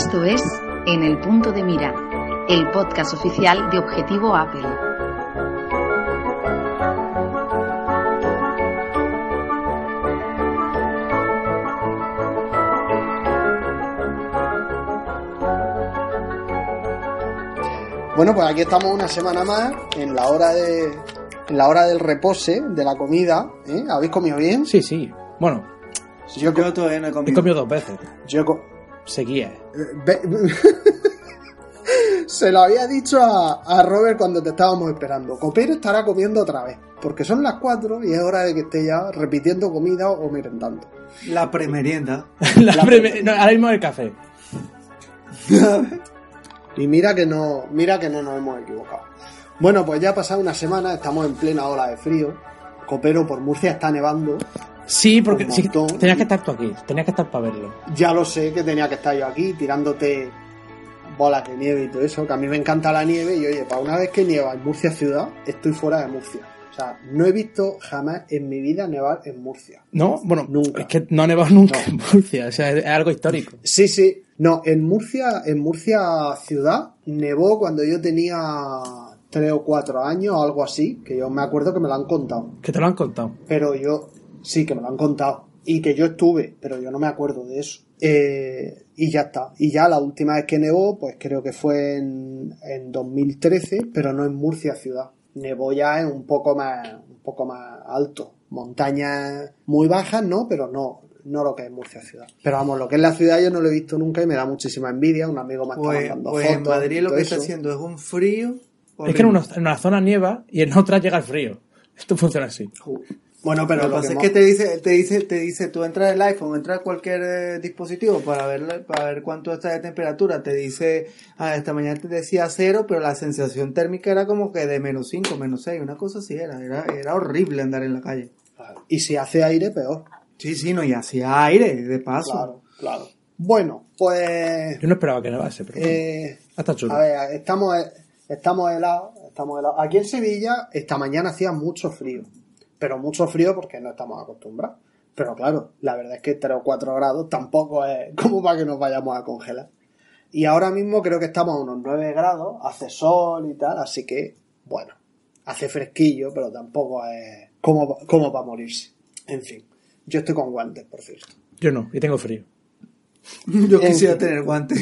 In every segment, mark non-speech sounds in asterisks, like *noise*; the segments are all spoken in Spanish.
Esto es En el punto de mira, el podcast oficial de Objetivo Apple. Bueno, pues aquí estamos una semana más en la hora de en la hora del repose de la comida. ¿eh? ¿Habéis comido bien? Sí, sí. Bueno, Yo, Yo todavía no he he comido. comido dos veces. yo co- Seguía. eh, *laughs* Se lo había dicho a, a Robert cuando te estábamos esperando. Copero estará comiendo otra vez. Porque son las 4 y es hora de que esté ya repitiendo comida o merendando. La premerienda. *laughs* La no, ahora mismo el café. *laughs* Y mira que no, mira que no nos hemos equivocado. Bueno, pues ya ha pasado una semana, estamos en plena ola de frío. Copero por Murcia está nevando. Sí, porque sí, tenías que estar tú aquí. Tenías que estar para verlo. Ya lo sé que tenía que estar yo aquí tirándote bolas de nieve y todo eso, que a mí me encanta la nieve y oye, para una vez que nieva en Murcia ciudad, estoy fuera de Murcia. O sea, no he visto jamás en mi vida nevar en Murcia. ¿No? Bueno, Nunca. es que no ha nevado nunca No. en Murcia. O sea, es, es algo histórico. Sí, sí. No, en Murcia, en Murcia ciudad, nevó cuando yo tenía tres o cuatro años o algo así, que yo me acuerdo que me lo han contado. Que te lo han contado. Pero yo, sí, que me lo han contado. Y que yo estuve, pero yo no me acuerdo de eso. Eh, y ya está. Y ya la última vez que nevó, pues creo que fue en, en 2013, pero no en Murcia ciudad. Nevó ya en un poco más, un poco más alto. Montañas muy bajas, ¿no? Pero no, no lo que es Murcia ciudad. Pero vamos, lo que es la ciudad yo no lo he visto nunca y me da muchísima envidia. Un amigo me está Pues, mandando pues fotos. en Madrid lo que está eso. haciendo es un frío. Es que en una, en una zona nieva y en otra llega el frío. Esto funciona así. Bueno, pero Lo que pasa es que te dice, te dice, te dice, tú entras el iPhone, entras a cualquier eh, dispositivo para ver, para ver cuánto está de temperatura, te dice, ah, esta mañana te decía cero, pero la sensación térmica era como que de menos 5, menos 6, una cosa así era, era, era horrible andar en la calle. Y si hace aire, peor. Sí, sí, no, y hacía aire, de paso. Claro, claro. Bueno, pues... Yo no esperaba que nevase, pero Eh, hasta chulo. a ver, estamos, estamos helados, estamos helados. Aquí en Sevilla esta mañana hacía mucho frío, pero mucho frío porque no estamos acostumbrados. Pero claro, la verdad es que 3 o 4 grados tampoco es *laughs* como para que nos vayamos a congelar. Y ahora mismo creo que estamos a unos 9 grados, hace sol y tal, así que, bueno, hace fresquillo, pero tampoco es como, como para morirse. En fin, yo estoy con guantes, por cierto. Yo no, y tengo frío. *laughs* Yo En quisiera fin. tener guantes.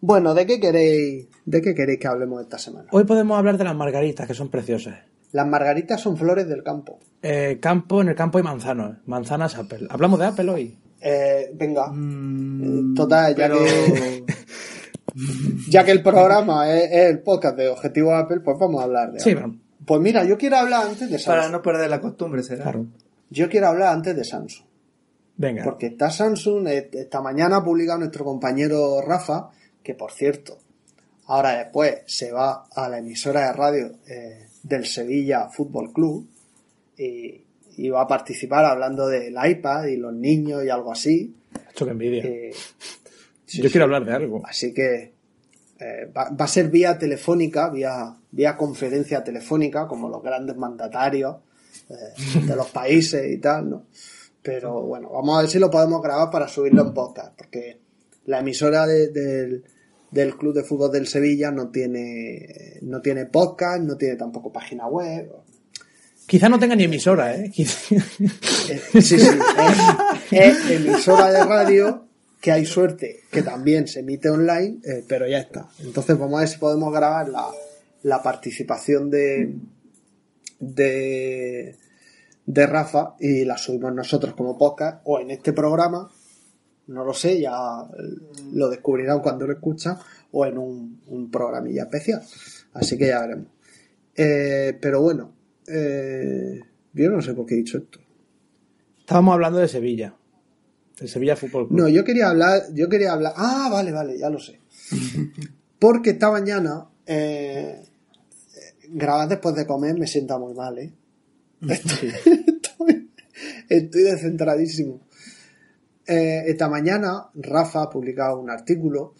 Bueno, ¿de qué queréis, de qué queréis que hablemos esta semana? Hoy podemos hablar de las margaritas, que son preciosas. Las margaritas son flores del campo. Eh, campo, en el campo hay manzanos. Manzanas Apple. ¿Hablamos de Apple hoy? Eh, venga, Mm, total, ya pero- que, *laughs* ya que el programa es, es el podcast de Objetivo Apple, pues vamos a hablar de Sí, Apple. pero... Pues mira, yo quiero hablar antes de Para Samsung. no perder la costumbre, será. Claro. Yo quiero hablar antes de Samsung. Venga. Porque está Samsung, eh, esta mañana ha publicado nuestro compañero Rafa, que por cierto, ahora después se va a la emisora de radio eh, del Sevilla Fútbol Club y, va a participar hablando del iPad y los niños y algo así. Esto que envidia. Eh, sí, Yo quiero hablar de algo. Así que eh, va, va a ser vía telefónica, vía, vía conferencia telefónica, como los grandes mandatarios eh, de los países y tal, ¿no? Pero bueno, vamos a ver si lo podemos grabar para subirlo en podcast, porque la emisora de- del, del Club de Fútbol del Sevilla no tiene, no tiene podcast, no tiene tampoco página web. Quizá no tenga ni emisora, ¿eh? Quizá- Eh, sí, sí, es, es emisora de radio que hay suerte que también se emite online, eh, pero ya está. Entonces vamos a ver si podemos grabar la, la participación de, de, de Rafa y la subimos nosotros como podcast o en este programa No lo sé, ya lo descubrirán cuando lo escuchan o en un, un programilla especial. Así que ya veremos. Eh, pero bueno, eh, yo no sé por qué he dicho esto. Estábamos hablando de Sevilla. De Sevilla Fútbol Club. No, yo quería hablar, yo quería hablar. Ah, vale, vale, ya lo sé. *laughs* Porque esta mañana, eh, grabar después de comer me sienta muy mal, ¿eh? *laughs* Estoy, estoy, estoy descentradísimo. Eh, esta mañana Rafa ha publicado un artículo,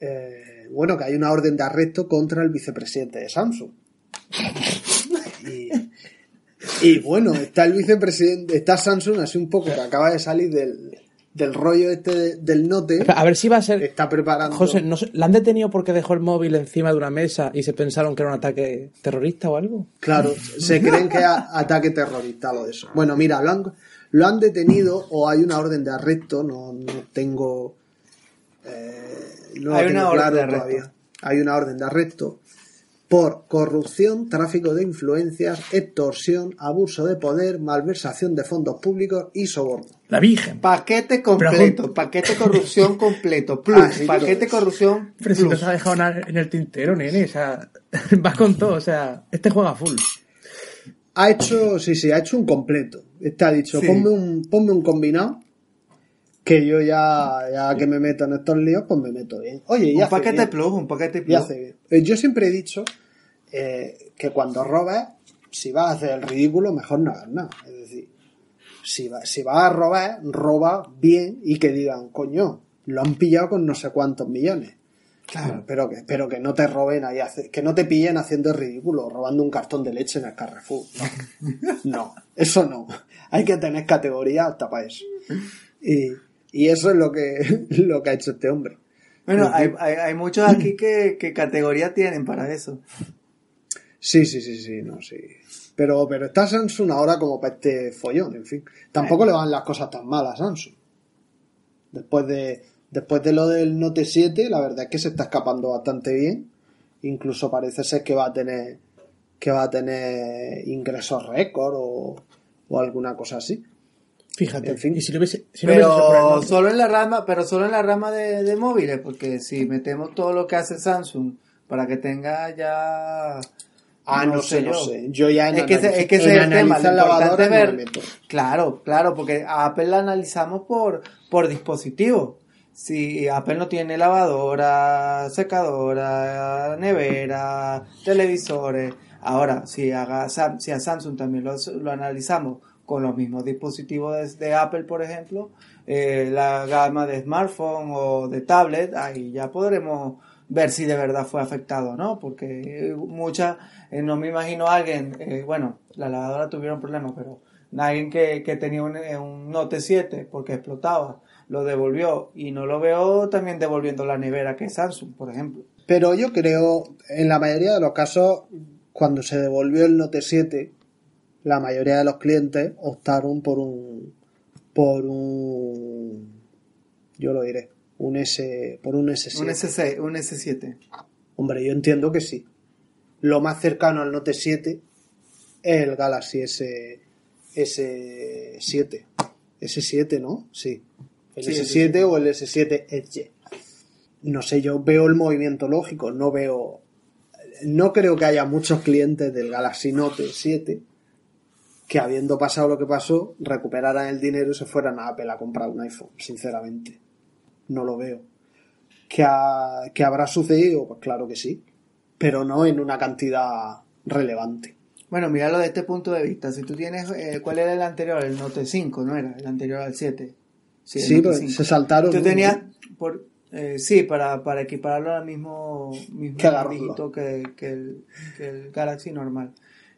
eh, bueno, que hay una orden de arresto contra el vicepresidente de Samsung. Y, y bueno, está el vicepresidente, está Samsung así un poco que acaba de salir del, del rollo este de- del note. A ver si va a ser. Está preparando. José, ¿no ¿la han detenido porque dejó el móvil encima de una mesa y se pensaron que era un ataque terrorista o algo? Claro, se creen que es ataque terrorista lo de eso. Bueno, mira, han, lo han detenido o hay una orden de arresto, no, no tengo. eh, no Hay tengo una orden claro de arresto. todavía. Hay una orden de arresto por corrupción, tráfico de influencias, extorsión, abuso de poder, malversación de fondos públicos y soborno. La Virgen. Paquete completo, paquete corrupción completo, *laughs* plus, Ah, paquete todo. corrupción Pero si no plus. se ha dejado nada en el tintero, nene. O sea, *laughs* vas con todo. O sea, este juega full. Ha hecho, sí, sí, ha hecho un completo. Este ha dicho, Sí. ponme, un, ponme un combinado, que yo ya, ya que me meto en estos líos, pues me meto bien. Oye, y Un paquete plus, un paquete bien. Eh, Yo siempre he dicho eh, que cuando robas, si vas a hacer el ridículo, mejor no hagas nada. Es decir, si, va- si vas a robar, roba bien y que digan, coño, lo han pillado con no sé cuántos millones. Claro. Pero que, pero que no te roben ahí, que no te pillen haciendo el ridículo, robando un cartón de leche en el Carrefour. No, *laughs* no eso no. Hay que tener categoría hasta para eso. Y, y eso es lo que, *laughs* lo que ha hecho este hombre. Bueno, hay, hay, hay muchos aquí *laughs* que, que categoría tienen para eso. Sí, sí, sí, sí, no, sí. Pero, pero está Samsung ahora como para este follón, en fin. Tampoco le van las cosas tan mal a Samsung. Después de, después de lo del Note 7, la verdad es que se está escapando bastante bien. Incluso parece ser que va a tener, que va a tener ingresos récord o, o alguna cosa así. Fíjate. En fin. Y si lo hubiese. Si no hubiese sido por el Pero solo en la rama, pero solo en la rama de, de móviles, porque si metemos todo lo que hace Samsung para que tenga ya Ah, no, sé, no sé. Yo ya en es que, ese- es que ese en es el tema, lo importante no ver, claro, claro, porque a Apple la analizamos por, por dispositivo. Si Apple no tiene lavadora, secadora, nevera, televisores, ahora si, haga, si a Samsung también lo, lo analizamos con los mismos dispositivos de, Apple, por ejemplo, eh, la gama de smartphone o de tablet, ahí ya podremos ver si de verdad fue afectado o no, porque muchas, eh, no me imagino alguien, eh, bueno, la lavadora tuvieron problemas, pero alguien que, que tenía un, eh, un Note 7 porque explotaba, lo devolvió y no lo veo también devolviendo la nevera que es Samsung, por ejemplo. Pero yo creo, en la mayoría de los casos, cuando se devolvió el Note 7, la mayoría de los clientes optaron por un, por un, yo lo diré, un S, por un S7. Un, S6, un S7. Hombre, yo entiendo que sí. Lo más cercano al Note 7 es el Galaxy S, S7. S7, ¿no? Sí. El Sí, S7 S7. o el S7 Edge. No sé, yo veo el movimiento lógico, no veo... No creo que haya muchos clientes del Galaxy Note 7 que habiendo pasado lo que pasó, recuperaran el dinero y se fueran a Apple a comprar un iPhone, sinceramente. No lo veo. ¿Que, ha- que habrá sucedido? Pues claro que sí, pero no en una cantidad relevante. Bueno, míralo de este punto de vista. Si tú tienes, eh, ¿cuál era el anterior? El Note 5, ¿no era? El anterior al 7. Sí, 5. se saltaron. Tú ¿no? tenías, por, eh, sí, para, para equipararlo al mismo, mismo Que que, que el, que el Galaxy normal,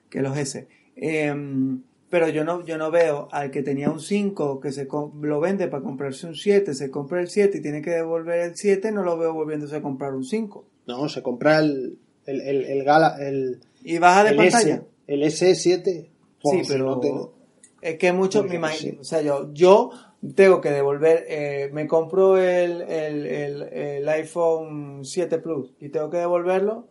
que los S. Em, pero yo no, yo no veo al que tenía un 5 que se lo vende para comprarse un 7, se compra el 7 y tiene que devolver el 7, no lo veo volviéndose a comprar un 5. No, se compra el, el, el, el Gala, el, Y baja de el pantalla. S, el S7. Sí, pero no es que muchos me imagino, sí. o sea, yo, yo tengo que devolver, eh, me compro el, el, el, el iPhone 7 Plus y tengo que devolverlo,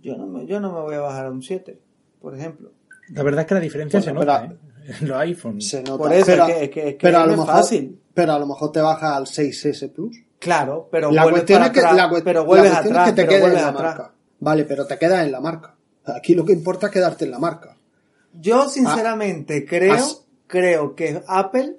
yo no me, yo no me voy a bajar a un 7, por ejemplo. La verdad es que la diferencia Bueno, se nota, pero- ¿eh? En los iPhones. se nota. Por eso pero, es que, es que, es que pero a lo mejor, fácil. Pero a lo mejor te baja al 6S Plus. Claro, pero La vuelves cuestión, para es que, atrás, la pero la vuelves cuestión atrás, es que te pero quedes en la atrás. marca. Vale, pero te quedas en la marca. Aquí lo que importa es quedarte en la marca. Yo sinceramente creo, as- creo que Apple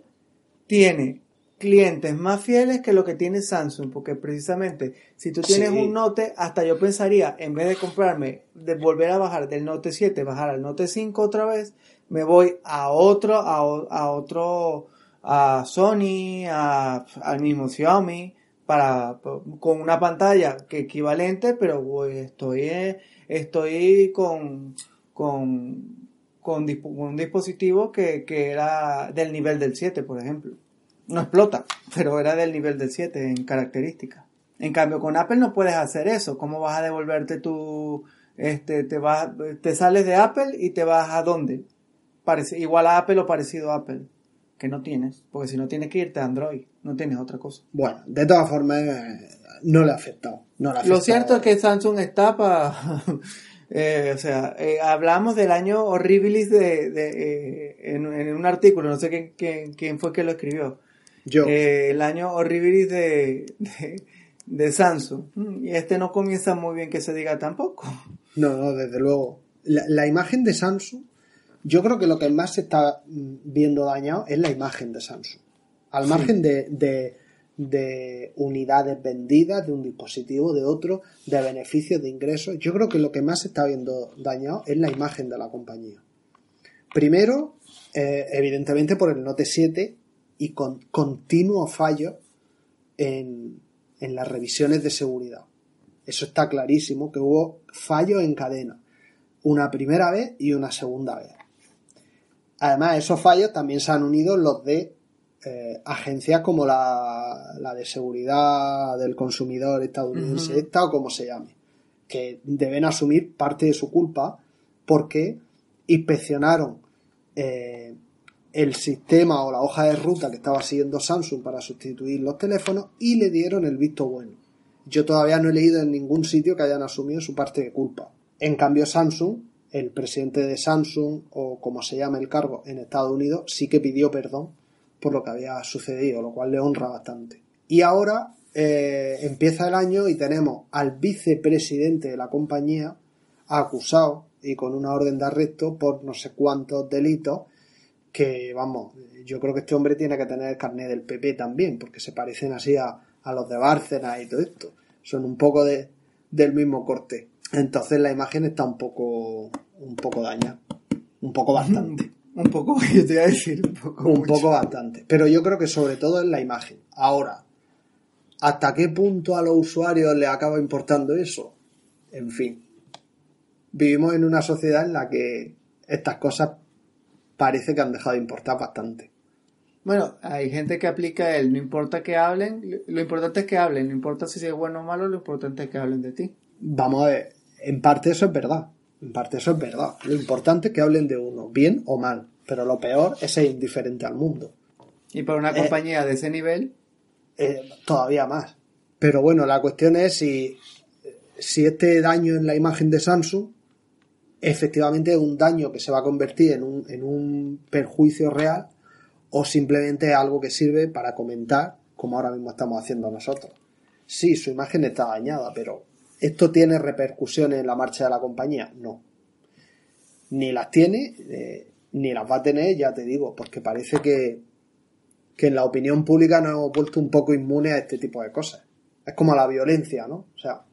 tiene clientes más fieles que lo que tiene Samsung, porque precisamente si tú tienes Sí. un Note, hasta yo pensaría, en vez de comprarme, de volver a bajar del Note 7, bajar al Note 5 otra vez, me voy a otro, a, a otro, a Sony, a, al mismo Xiaomi, para, con una pantalla que equivalente, pero voy, estoy, eh, estoy con, con, con, un dispositivo que, que era del nivel del 7, por ejemplo. No explota, pero era del nivel del 7 en características. En cambio, con Apple no puedes hacer eso. ¿Cómo vas a devolverte tu... Este, te, vas, te sales de Apple y te vas a dónde? Parece, igual a Apple o parecido a Apple. Que no tienes. Porque si no tienes que irte a Android. No tienes otra cosa. Bueno, de todas formas, eh, no le ha afectado. No le ha Lo afectado. cierto es que Samsung está para... o sea, eh, hablamos del año horribilis de, de, eh, en, en un artículo, no sé quién, quién, quién fue que lo escribió. Yo. Eh, el año horribilis de, de, de Samsung. Y este no comienza muy bien que se diga tampoco. No, no, desde luego. La, la imagen de Samsung, yo creo que lo que más se está mm, viendo dañado es la imagen de Samsung. Al margen de, de, de unidades vendidas de un dispositivo, de otro, de beneficios, de ingresos, yo creo que lo que más se está viendo dañado es la imagen de la compañía. Primero, eh, evidentemente por el Note 7 y con continuos fallos en, en las revisiones de seguridad. Eso está clarísimo, que hubo fallos en cadena. Una primera vez y una segunda vez. Además, esos fallos también se han unido los de eh, agencias como la, la de seguridad del consumidor estadounidense, Ujú. esta o como se llame, que deben asumir parte de su culpa porque inspeccionaron eh, el sistema o la hoja de ruta que estaba siguiendo Samsung para sustituir los teléfonos y le dieron el visto bueno. Yo todavía no he leído en ningún sitio que hayan asumido su parte de culpa. En cambio, Samsung, el presidente de Samsung, o como se llama el cargo en Estados Unidos, sí que pidió perdón por lo que había sucedido, lo cual le honra bastante. Y ahora eh, empieza el año y tenemos al vicepresidente de la compañía acusado y con una orden de arresto por no sé cuántos delitos que, vamos, yo creo que este hombre tiene que tener el carnet del PP también, porque se parecen así a, a los de Bárcenas y todo esto. Son un poco de, del mismo corte. Entonces la imagen está un poco, un poco dañada. Un poco bastante. Un poco, *laughs* yo te iba a decir, un poco. un mucho. poco bastante. Pero yo creo que sobre todo es la imagen. Ahora, ¿hasta qué punto a los usuarios les acaba importando eso? En fin. Vivimos en una sociedad en la que estas cosas parece que han dejado de importar bastante. Bueno, hay gente que aplica el no importa que hablen, lo importante es que hablen, no importa si es bueno o malo, lo importante es que hablen de ti. Vamos a ver, en parte eso es verdad. En parte eso es verdad. Lo importante es que hablen de uno, bien o mal. Pero lo peor es ser indiferente al mundo. Y para una Eh. compañía de ese nivel, Eh, todavía más. Pero bueno, la cuestión es si, si este daño en la imagen de Samsung efectivamente es un daño que se va a convertir en un, en un perjuicio real o simplemente es algo que sirve para comentar como ahora mismo estamos haciendo nosotros. Sí, su imagen está dañada, pero ¿esto tiene repercusiones en la marcha de la compañía? No. Ni las tiene, eh, ni las va a tener, ya te digo, porque parece que, que en la opinión pública nos hemos vuelto un poco inmunes a este tipo de cosas. Es como la violencia, ¿no? O sea,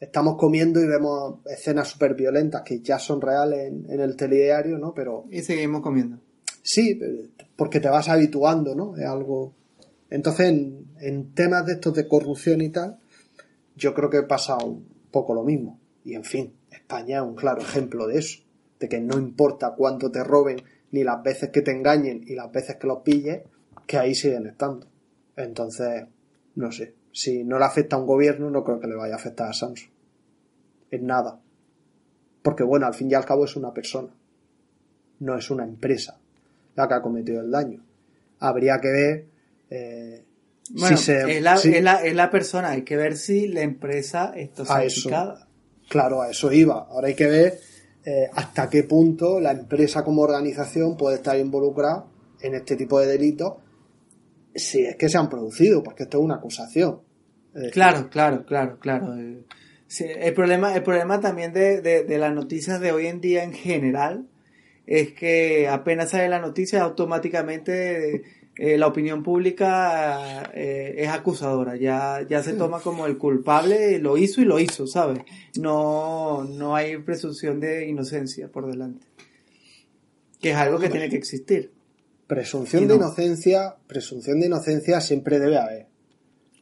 estamos comiendo y vemos escenas súper violentas que ya son reales en, en el telediario, ¿no? Pero y seguimos comiendo. sí, porque te vas habituando, ¿no? Es algo... Entonces, en, en temas de estos de corrupción y tal, yo creo que pasa un poco lo mismo. Y en fin, España es un claro ejemplo de eso, de que no importa cuánto te roben, ni las veces que te engañen y las veces que los pilles, que ahí siguen estando. Entonces, no sé, si no le afecta a un gobierno, no creo que le vaya a afectar a Samsung. En nada. Porque bueno, al fin y al cabo es una persona, no es una empresa la que ha cometido el daño. Habría que ver eh, Bueno, si se... es, la, si- es, la, es la persona, hay que ver si la empresa está certificada. Claro, a eso iba. Ahora hay que ver eh, hasta qué punto la empresa como organización puede estar involucrada en este tipo de delitos si es que se han producido, porque esto es una acusación. Eh, Claro, claro, claro, claro. Eh, sí, el problema, el problema también de, de, de las noticias de hoy en día en general es que apenas sale la noticia automáticamente eh, la opinión pública eh, es acusadora, ya, ya se toma como el culpable, lo hizo y lo hizo, ¿sabes? No, no hay presunción de inocencia por delante. Que es algo que tiene que existir. Presunción de no. inocencia, presunción de inocencia siempre debe haber.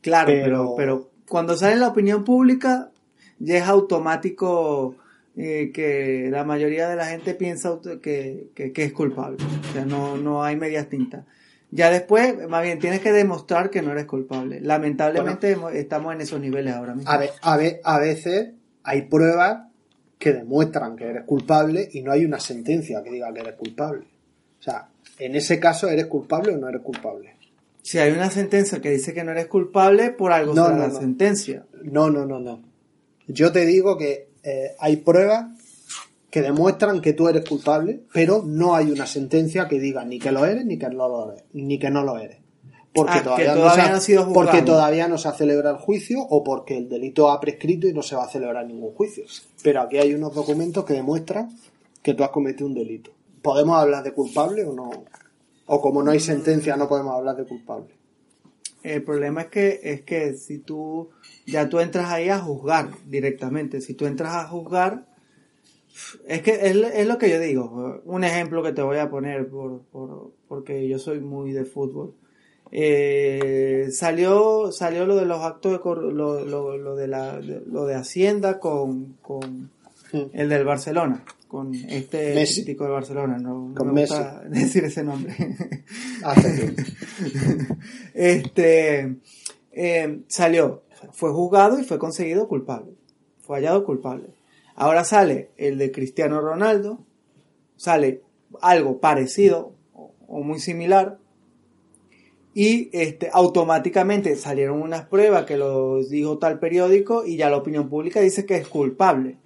Claro, Pero- pero, pero cuando sale la opinión pública ya es automático eh, que la mayoría de la gente piensa que, que- que es culpable. O sea, no, no hay medias tintas. Ya después, más bien, tienes que demostrar que no eres culpable. Lamentablemente estamos en esos niveles ahora mismo. A veces hay pruebas que demuestran que eres culpable y no hay una sentencia que diga que eres culpable. O sea, en ese caso, ¿eres culpable o no eres culpable? Si hay una sentencia que dice que no eres culpable, por algo No, será no, la no. sentencia. No, no, no, no. Yo te digo que eh, hay pruebas que demuestran que tú eres culpable, pero no hay una sentencia que diga ni que lo eres ni que no lo eres, ni que no lo eres. Porque Ah, que todavía, todavía se ha, no sido porque todavía no se ha celebrado el juicio o porque el delito ha prescrito y no se va a celebrar ningún juicio. Pero aquí hay unos documentos que demuestran que tú has cometido un delito. ¿Podemos hablar de culpable o no? O como no hay sentencia no podemos hablar de culpable. El problema es que, es que si tú, ya tú entras ahí a juzgar directamente. Si tú entras a juzgar, es que es, es lo que yo digo. Un ejemplo que te voy a poner por, por- porque yo soy muy de fútbol. Eh, salió, salió lo de los actos de cor- lo, lo- lo de la, lo de Hacienda con, con el del Barcelona, con este Messi. crítico de Barcelona, no, no me gusta *laughs* decir ese nombre. Bien. *laughs* este eh, salió, fue juzgado y fue conseguido culpable. Fue hallado culpable. Ahora sale el de Cristiano Ronaldo, sale algo parecido o, muy similar. Y este, automáticamente salieron unas pruebas que lo dijo tal periódico y ya la opinión pública dice que es culpable.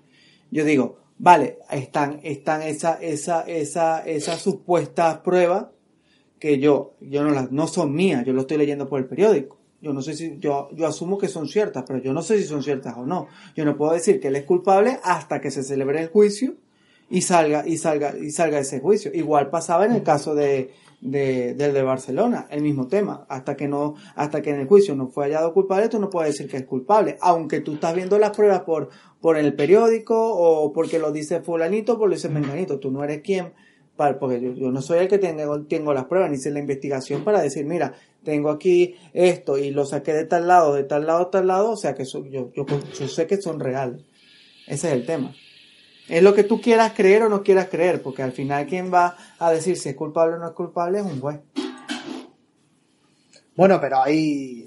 Yo digo, vale, están, están esa, esa, esa, esas supuestas pruebas que yo, yo no las, no son mías, yo lo estoy leyendo por el periódico. Yo no sé si, yo, yo asumo que son ciertas, pero yo no sé si son ciertas o no. Yo no puedo decir que él es culpable hasta que se celebre el juicio y salga, y salga, y salga ese juicio. Igual pasaba en el caso de, de, del de Barcelona, el mismo tema. Hasta que no, hasta que en el juicio no fue hallado culpable, tú no puedes decir que es culpable. Aunque tú estás viendo las pruebas por, por el periódico o porque lo dice fulanito, por lo dice menganito. Tú no eres quien porque yo, yo no soy el que tengo, tengo las pruebas, ni hice la investigación para decir, mira, tengo aquí esto y lo saqué de tal lado, de tal lado, tal lado, o sea que yo, yo, sé que son reales. Ese es el tema. Es lo que tú quieras creer o no quieras creer, porque al final quien va a decir si es culpable o no es culpable es un juez. Bueno, pero hay.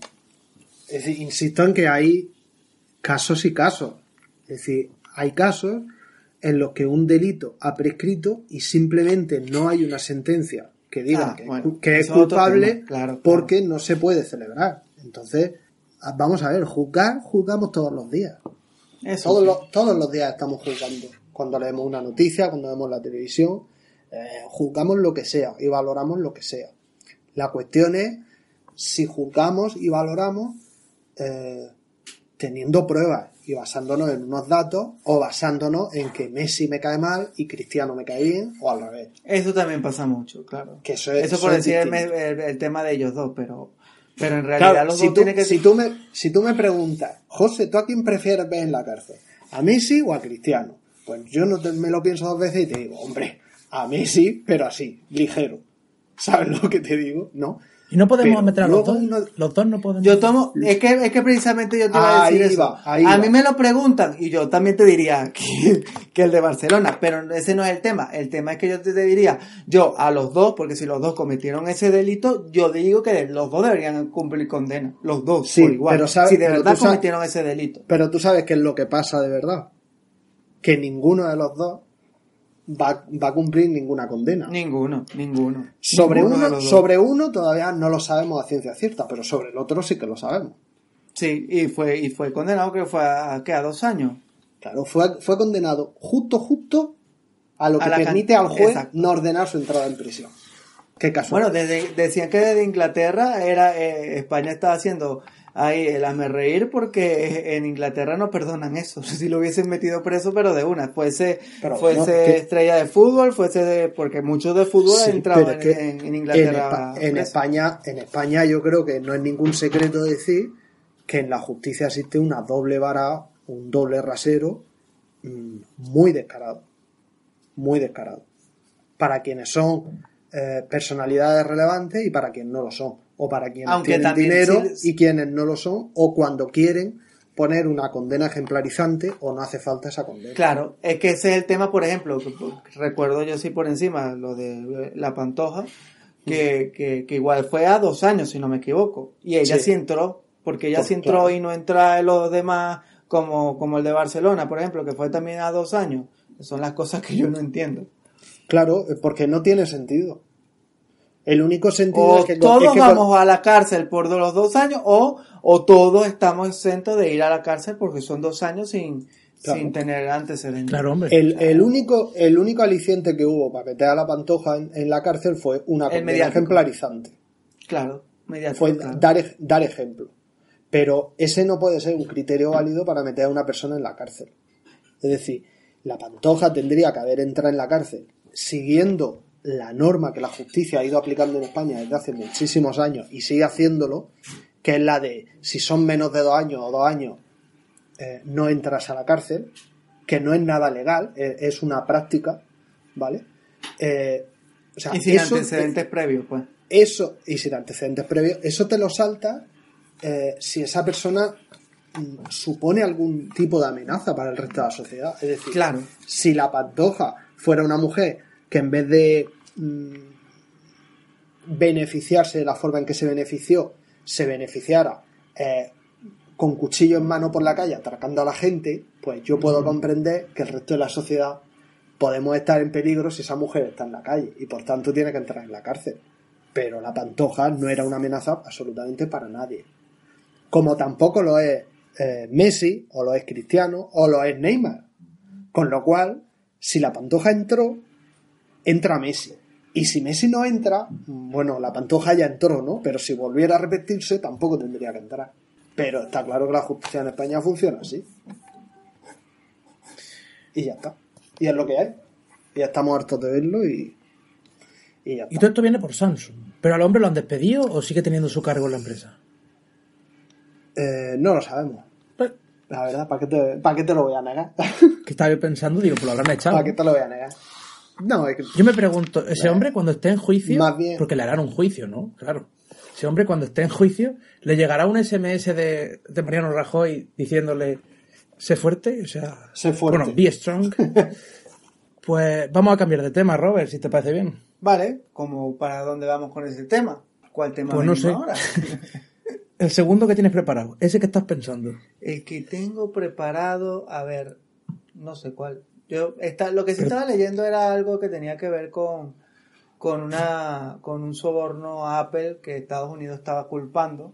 Es decir, insisto en que hay casos y casos. Es decir, hay casos en los que un delito ha prescrito y simplemente no hay una sentencia que diga Ah, que, bueno, que es culpable tema, claro, claro. porque no se puede celebrar. Entonces, vamos a ver, juzgar, juzgamos todos los días. Eso Todos sí. los, todos los días estamos juzgando. Cuando leemos una noticia, cuando vemos la televisión, eh, juzgamos lo que sea y valoramos lo que sea. La cuestión es si juzgamos y valoramos eh, teniendo pruebas y basándonos en unos datos o basándonos en que Messi me cae mal y Cristiano me cae bien o al revés. Eso también pasa mucho, claro. Que eso es- eso eso por decir el, distinto. el- el tema de ellos dos, pero, pero en realidad Claro, los si, dos tú, que si, tú me, si tú me preguntas, José, ¿tú a quién prefieres ver en la cárcel? ¿A Messi o a Cristiano? Pues yo no te- me lo pienso dos veces y te digo, hombre, a Messi, pero así, ligero. ¿Sabes lo que te digo? ¿No? Y no podemos Pero meter a los dos. uno- Los dos no podemos. Yo tomo, es que, es que precisamente yo te iba a decir Ahí eso. va, ahí a va. mí me lo preguntan y yo también te diría *laughs* que, que el de Barcelona, pero ese no es el tema. El tema es que yo te, diría, yo a los dos, porque si los dos cometieron ese delito, yo digo que los dos deberían cumplir condena. Los dos, Sí, por igual. pero sabes- si de pero verdad sabes- cometieron ese delito. Pero tú sabes qué es lo que pasa de verdad. Que ninguno de los dos va, va a cumplir ninguna condena. Ninguno, ninguno. sobre, Ninguno uno, sobre uno todavía no lo sabemos a ciencia cierta, pero sobre el otro sí que lo sabemos. Sí, y fue, y fue condenado que fue a, ¿qué? a dos años. Claro, fue, fue condenado justo, justo a lo que permite al juez Exacto. no ordenar su entrada en prisión. Qué casual. Bueno, desde, decían que desde Inglaterra era eh, España estaba haciendo ahí el hazme reír porque en Inglaterra no perdonan eso. *laughs* Si lo hubiesen metido preso, pero de una, fuese, Pero fuese estrella de fútbol, fuese de, porque muchos de fútbol Sí, han entrado pero en, Inglaterra. En. España, en España yo creo que no es ningún secreto decir que en la justicia existe una doble vara, un doble rasero mm, muy descarado. Muy descarado. Para quienes son eh, personalidades relevantes y para quienes no lo son. O para quienes Aunque tienen dinero sí- y quienes no lo son. O cuando quieren poner una condena ejemplarizante o no hace falta esa condena. Claro, es que ese es el tema, por ejemplo, recuerdo yo sí por encima, lo de la Pantoja, que, que, que igual fue a dos años, si no me equivoco. Y ella sí, Sí. entró, porque ella Pues, sí entró claro. y no entra en los demás, como, como el de Barcelona, por ejemplo, que fue también a dos años. Son las cosas que yo no entiendo. Claro, eh, porque no tiene sentido. El único sentido O es que todos es que- vamos a la cárcel por los dos años, o, o todos estamos exentos de ir a la cárcel porque son dos años sin, Claro. sin tener antecedentes. Claro, hombre. El, el único, el único aliciente que hubo para meter a la pantoja en, en la cárcel fue una El condena ejemplarizante. Claro, mediático, Fue claro. dar, dar ejemplo. Pero ese no puede ser un criterio válido para meter a una persona en la cárcel. Es decir, la pantoja tendría que haber entrado en la cárcel siguiendo la norma que la justicia ha ido aplicando en España desde hace muchísimos años y sigue haciéndolo, que es la de si son menos de dos años o dos años, eh, no entras a la cárcel, que no es nada legal, eh, es una práctica, ¿vale? Eh, o sea, Y sin eso- antecedentes previos, pues. eso, y sin antecedentes previos, eso te lo salta si esa persona mm, supone algún tipo de amenaza para el resto de la sociedad. Es decir, Claro. si la pantoja fuera una mujer que en vez de mm, beneficiarse de la forma en que se benefició, se beneficiara eh, con cuchillo en mano por la calle atracando a la gente, pues yo puedo comprender que el resto de la sociedad podemos estar en peligro si esa mujer está en la calle y por tanto tiene que entrar en la cárcel. Pero la pantoja no era una amenaza absolutamente para nadie. Como tampoco lo es eh, Messi, o lo es Cristiano, o lo es Neymar. Con lo cual, si la pantoja entró, entra Messi. Y si Messi no entra, bueno, la pantoja ya entró, ¿no? Pero si volviera a repetirse, tampoco tendría que entrar. Pero está claro que la justicia en España funciona así. Y ya está. Y es lo que hay. Y ya estamos hartos de verlo y. Y ya Y todo esto viene por Samsung. ¿Pero al hombre lo han despedido o sigue teniendo su cargo en la empresa? Eh, no lo sabemos. Pues, La verdad, ¿para qué te, para qué te lo voy a negar? que estaba yo pensando, digo, pues lo habrán *laughs* echado. ¿Para qué te lo voy a negar? No, es que. Yo me pregunto, ese hombre cuando esté en juicio, Más bien- porque le harán un juicio, ¿no? Claro. Ese hombre cuando esté en juicio, le llegará un SMS de, de Mariano Rajoy diciéndole, sé fuerte, o sea, Sé fuerte. bueno, be strong. *laughs* pues vamos a cambiar de tema, Robert, si te parece bien. Vale, como para dónde vamos con ese tema. ¿Cuál tema Pues no sé. ahora? *laughs* El segundo que tienes preparado, ese que estás pensando. El que tengo preparado, a ver, no sé cuál. Yo está, lo que sí estaba leyendo era algo que tenía que ver con con una con un soborno a Apple que Estados Unidos estaba culpando.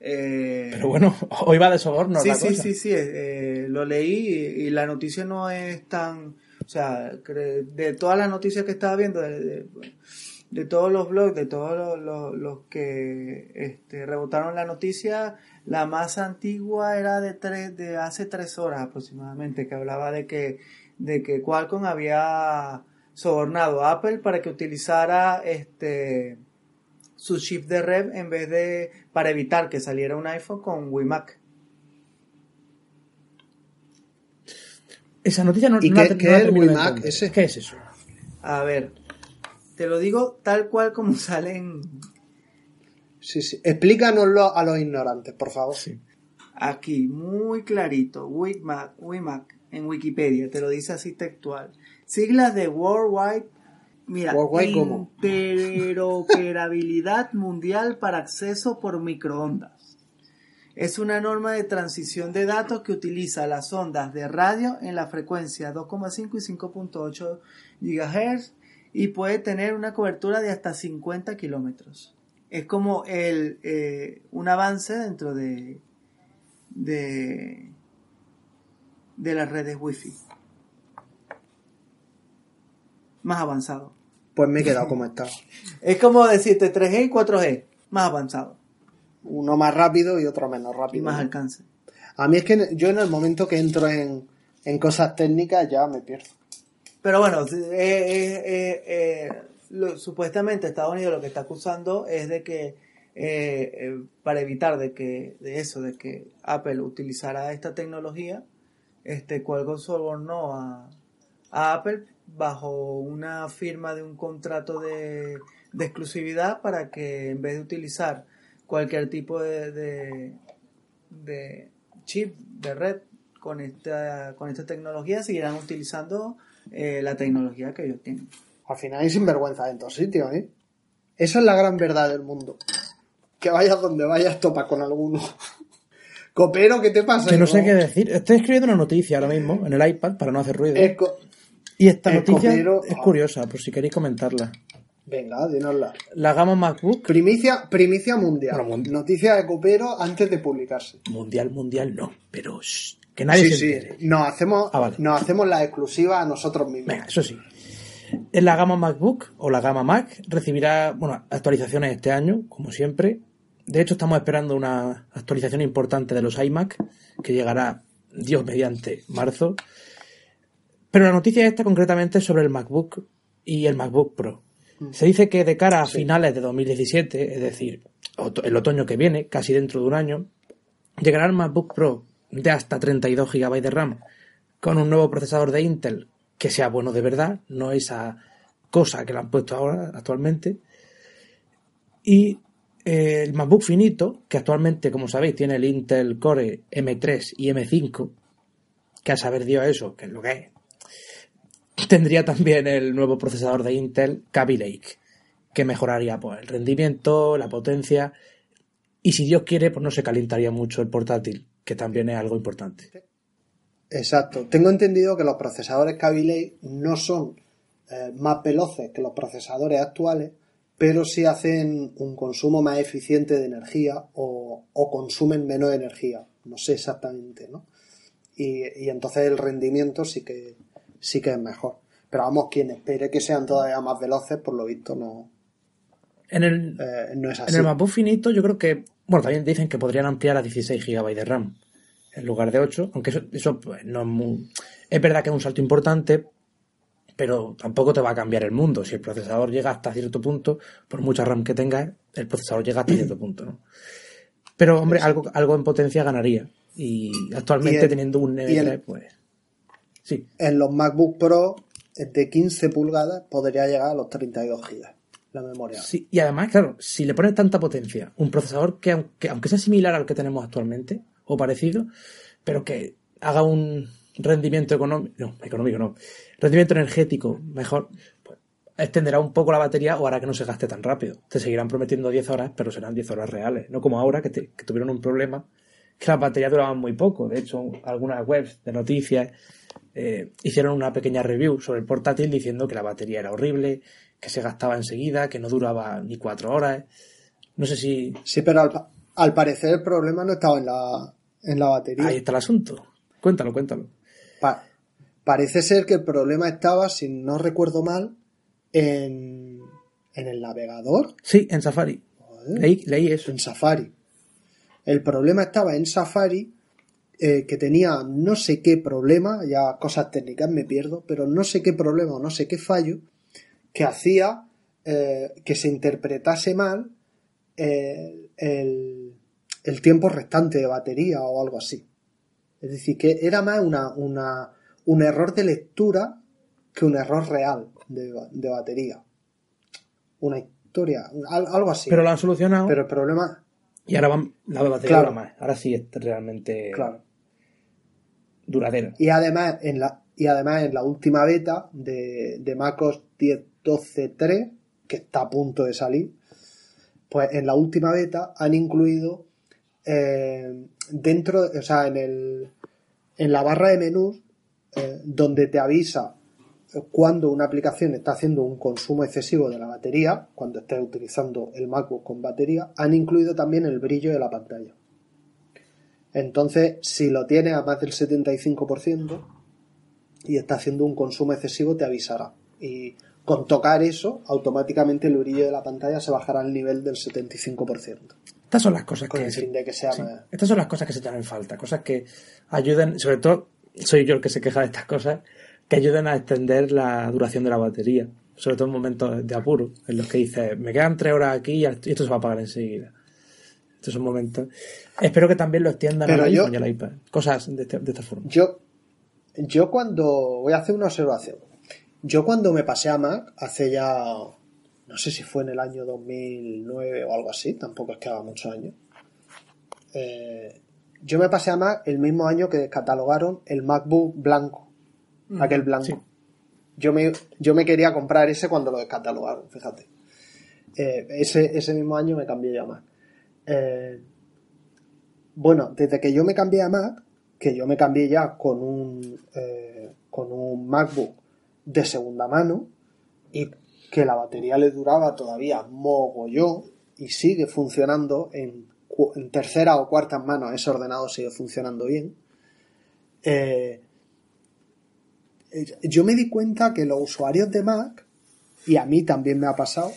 Eh, Pero bueno, *laughs* hoy va de soborno sí, la sí, cosa. sí, sí, eh, lo leí y, y la noticia no es tan, o sea, de todas las noticias que estaba viendo, de, de- de todos los blogs, de todos los, los- los que este, rebotaron la noticia, la más antigua era de tres, de hace tres horas aproximadamente, que hablaba de que, de que Qualcomm había sobornado a Apple para que utilizara este su chip de red en vez de para evitar que saliera un iPhone con WiMac. Esa noticia no, ¿Y no qué- qué no es el WiMac ese? ¿Qué es eso? A ver, te lo digo tal cual como *laughs* salen Sí, sí. Explícanoslo a los ignorantes, por favor. aquí, muy clarito. WiMac, WiMac en Wikipedia, te lo dice así textual. Siglas de Worldwide, mira, Worldwide, ¿cómo? interoperabilidad mundial para acceso por microondas. Es una norma de transición de datos que utiliza las ondas de radio en la frecuencia 2,5 y 5.8 GHz y puede tener una cobertura de hasta 50 kilómetros. Es como el, eh, un avance dentro de, de, de las redes Wi-Fi. Más avanzado. pues me he quedado como estaba. *laughs* Es como decirte 3G y 4G, más avanzado Uno más rápido y otro menos y rápido. más alcance. A mí es que yo en el momento que entro en, en cosas técnicas ya me pierdo. Pero bueno, eh, eh, eh, lo- supuestamente Estados Unidos lo que está acusando es de que eh, eh, para evitar de que de eso, de que Apple utilizara esta tecnología, este Qualcomm sobornó a, a Apple bajo una firma de un contrato de, de exclusividad para que en vez de utilizar cualquier tipo de, de, de chip de red con esta, con esta tecnología, siguieran utilizando eh, la tecnología que ellos tienen. Al final hay sinvergüenza en todos sitios, ¿eh? Esa es la gran verdad del mundo. Que vayas donde vayas, topa con alguno. *laughs* Copero, ¿qué te pasa? Que no sé qué decir. Estoy escribiendo una noticia ahora mismo en el iPad para no hacer ruido. Y esta noticia es curiosa, por si queréis comentarla. Venga, dinosla. La gama MacBook, Primicia, primicia mundial. Bueno, Noticia de Copero antes de publicarse. mundial, mundial, no. Pero shh, que nadie sí, se sí. entere. Nos hacemos, Ah, vale. nos hacemos la exclusiva a nosotros mismos. Venga, eso sí. En la gama MacBook o la gama Mac recibirá bueno, actualizaciones este año, como siempre. De hecho, estamos esperando una actualización importante de los iMac, que llegará, Dios mediante, marzo. Pero la noticia esta concretamente es sobre el MacBook y el MacBook Pro. Se dice que de cara a finales de 2017, es decir, el otoño que viene, casi dentro de un año, llegará el MacBook Pro de hasta 32 GB de RAM con un nuevo procesador de Intel que sea bueno de verdad, no esa cosa que le han puesto ahora actualmente. Y eh, el MacBook finito, que actualmente, como sabéis, tiene el Intel Core M3 y M5, que a saber dio eso, que es lo que es, tendría también el nuevo procesador de Intel Kaby Lake, que mejoraría pues, el rendimiento, la potencia, y si Dios quiere, pues no se calentaría mucho el portátil, que también es algo importante. Exacto. Tengo entendido que los procesadores Kaby no son eh, más veloces que los procesadores actuales, pero sí hacen un consumo más eficiente de energía o, o consumen menos energía. No sé exactamente, ¿no? Y, y entonces el rendimiento sí que sí que es mejor. Pero vamos, quien espere que sean todavía más veloces, por lo visto no, En el, eh, no es En así. el MacBook finito yo creo que, bueno, también dicen que podrían ampliar a 16 GB de RAM en lugar de 8, aunque eso, eso pues, no es muy... Es verdad que es un salto importante, pero tampoco te va a cambiar el mundo. Si el procesador llega hasta cierto punto, por mucha RAM que tengas, el procesador llega hasta cierto punto, ¿no? Pero, hombre, algo, algo en potencia ganaría. Y actualmente Y el- teniendo un M3, pues... Sí, En los MacBook Pro de 15 pulgadas podría llegar a los 32 GB la memoria. Sí, y además, claro, si le pones tanta potencia, un procesador que aunque, aunque sea similar al que tenemos actualmente, o parecido, pero que haga un rendimiento económico, no, económico no, rendimiento energético mejor, pues extenderá un poco la batería o hará que no se gaste tan rápido. Te seguirán prometiendo 10 horas, pero serán 10 horas reales, no como ahora que, tuvieron un problema, que las baterías duraban muy poco. De hecho, algunas webs de noticias eh, hicieron una pequeña review sobre el portátil diciendo que la batería era horrible, que se gastaba enseguida, que no duraba ni cuatro horas. No sé si Sí, pero al, al parecer el problema no estaba en la, en la batería. ahí está el asunto. Cuéntalo, cuéntalo. Pa- parece ser que el problema estaba, si no recuerdo mal, en, en el navegador, Sí, en Safari. Leí, leí eso. en Safari. El problema estaba en Safari, eh, que tenía no sé qué problema, ya cosas técnicas me pierdo, pero no sé qué problema o no sé qué fallo, que hacía eh, que se interpretase mal eh, el, el tiempo restante de batería o algo así. Es decir, que era más una, una, un error de lectura que un error real de, de batería. Una historia, al- algo así. Pero lo han solucionado Pero el problema, y ahora van, la batería Claro. más. Ahora sí es realmente claro. duradera. Y además en la, y además en la última beta de, de MacOS 10.12.3, que está a punto de salir, pues en la última beta han incluido eh, dentro, o sea, en el en la barra de menús, eh, donde te avisa cuando una aplicación está haciendo un consumo excesivo de la batería, cuando estés utilizando el MacBook con batería, han incluido también el brillo de la pantalla. Entonces, si lo tienes a más del 75% y está haciendo un consumo excesivo, te avisará. Y con tocar eso, automáticamente el brillo de la pantalla se bajará al nivel del 75%. Estas son las cosas que se- que sea sí. más- Estas son las cosas que se echan en falta, cosas que ayuden, sobre todo soy yo el que se queja de estas cosas, que ayuden a extender la duración de la batería, sobre todo en momentos de apuro, en los que dices, me quedan tres horas aquí y esto se va a apagar enseguida. Estos son momentos. Espero que también lo extiendan al iPhone y al iPad. Cosas de, este- de esta forma. Yo, yo cuando voy a hacer una observación. Yo cuando me pasé a Mac hace ya, no sé si fue en el año 2009 o algo así, tampoco es que haga muchos años. eh, yo me pasé a Mac el mismo año que catalogaron el MacBook blanco, aquel blanco. sí. Yo me, yo me quería comprar ese cuando lo descatalogaron, fíjate. Eh, ese, ese mismo año me cambié ya a Mac. Eh, bueno, desde que yo me cambié a Mac, que yo me cambié ya con un, eh, con un MacBook de segunda mano y que la batería le duraba todavía mogollón y sigue funcionando en, tercera o cuarta mano, ese ordenador sigue funcionando bien. Eh, eh, yo me di cuenta que los usuarios de Mac, y a mí también me ha pasado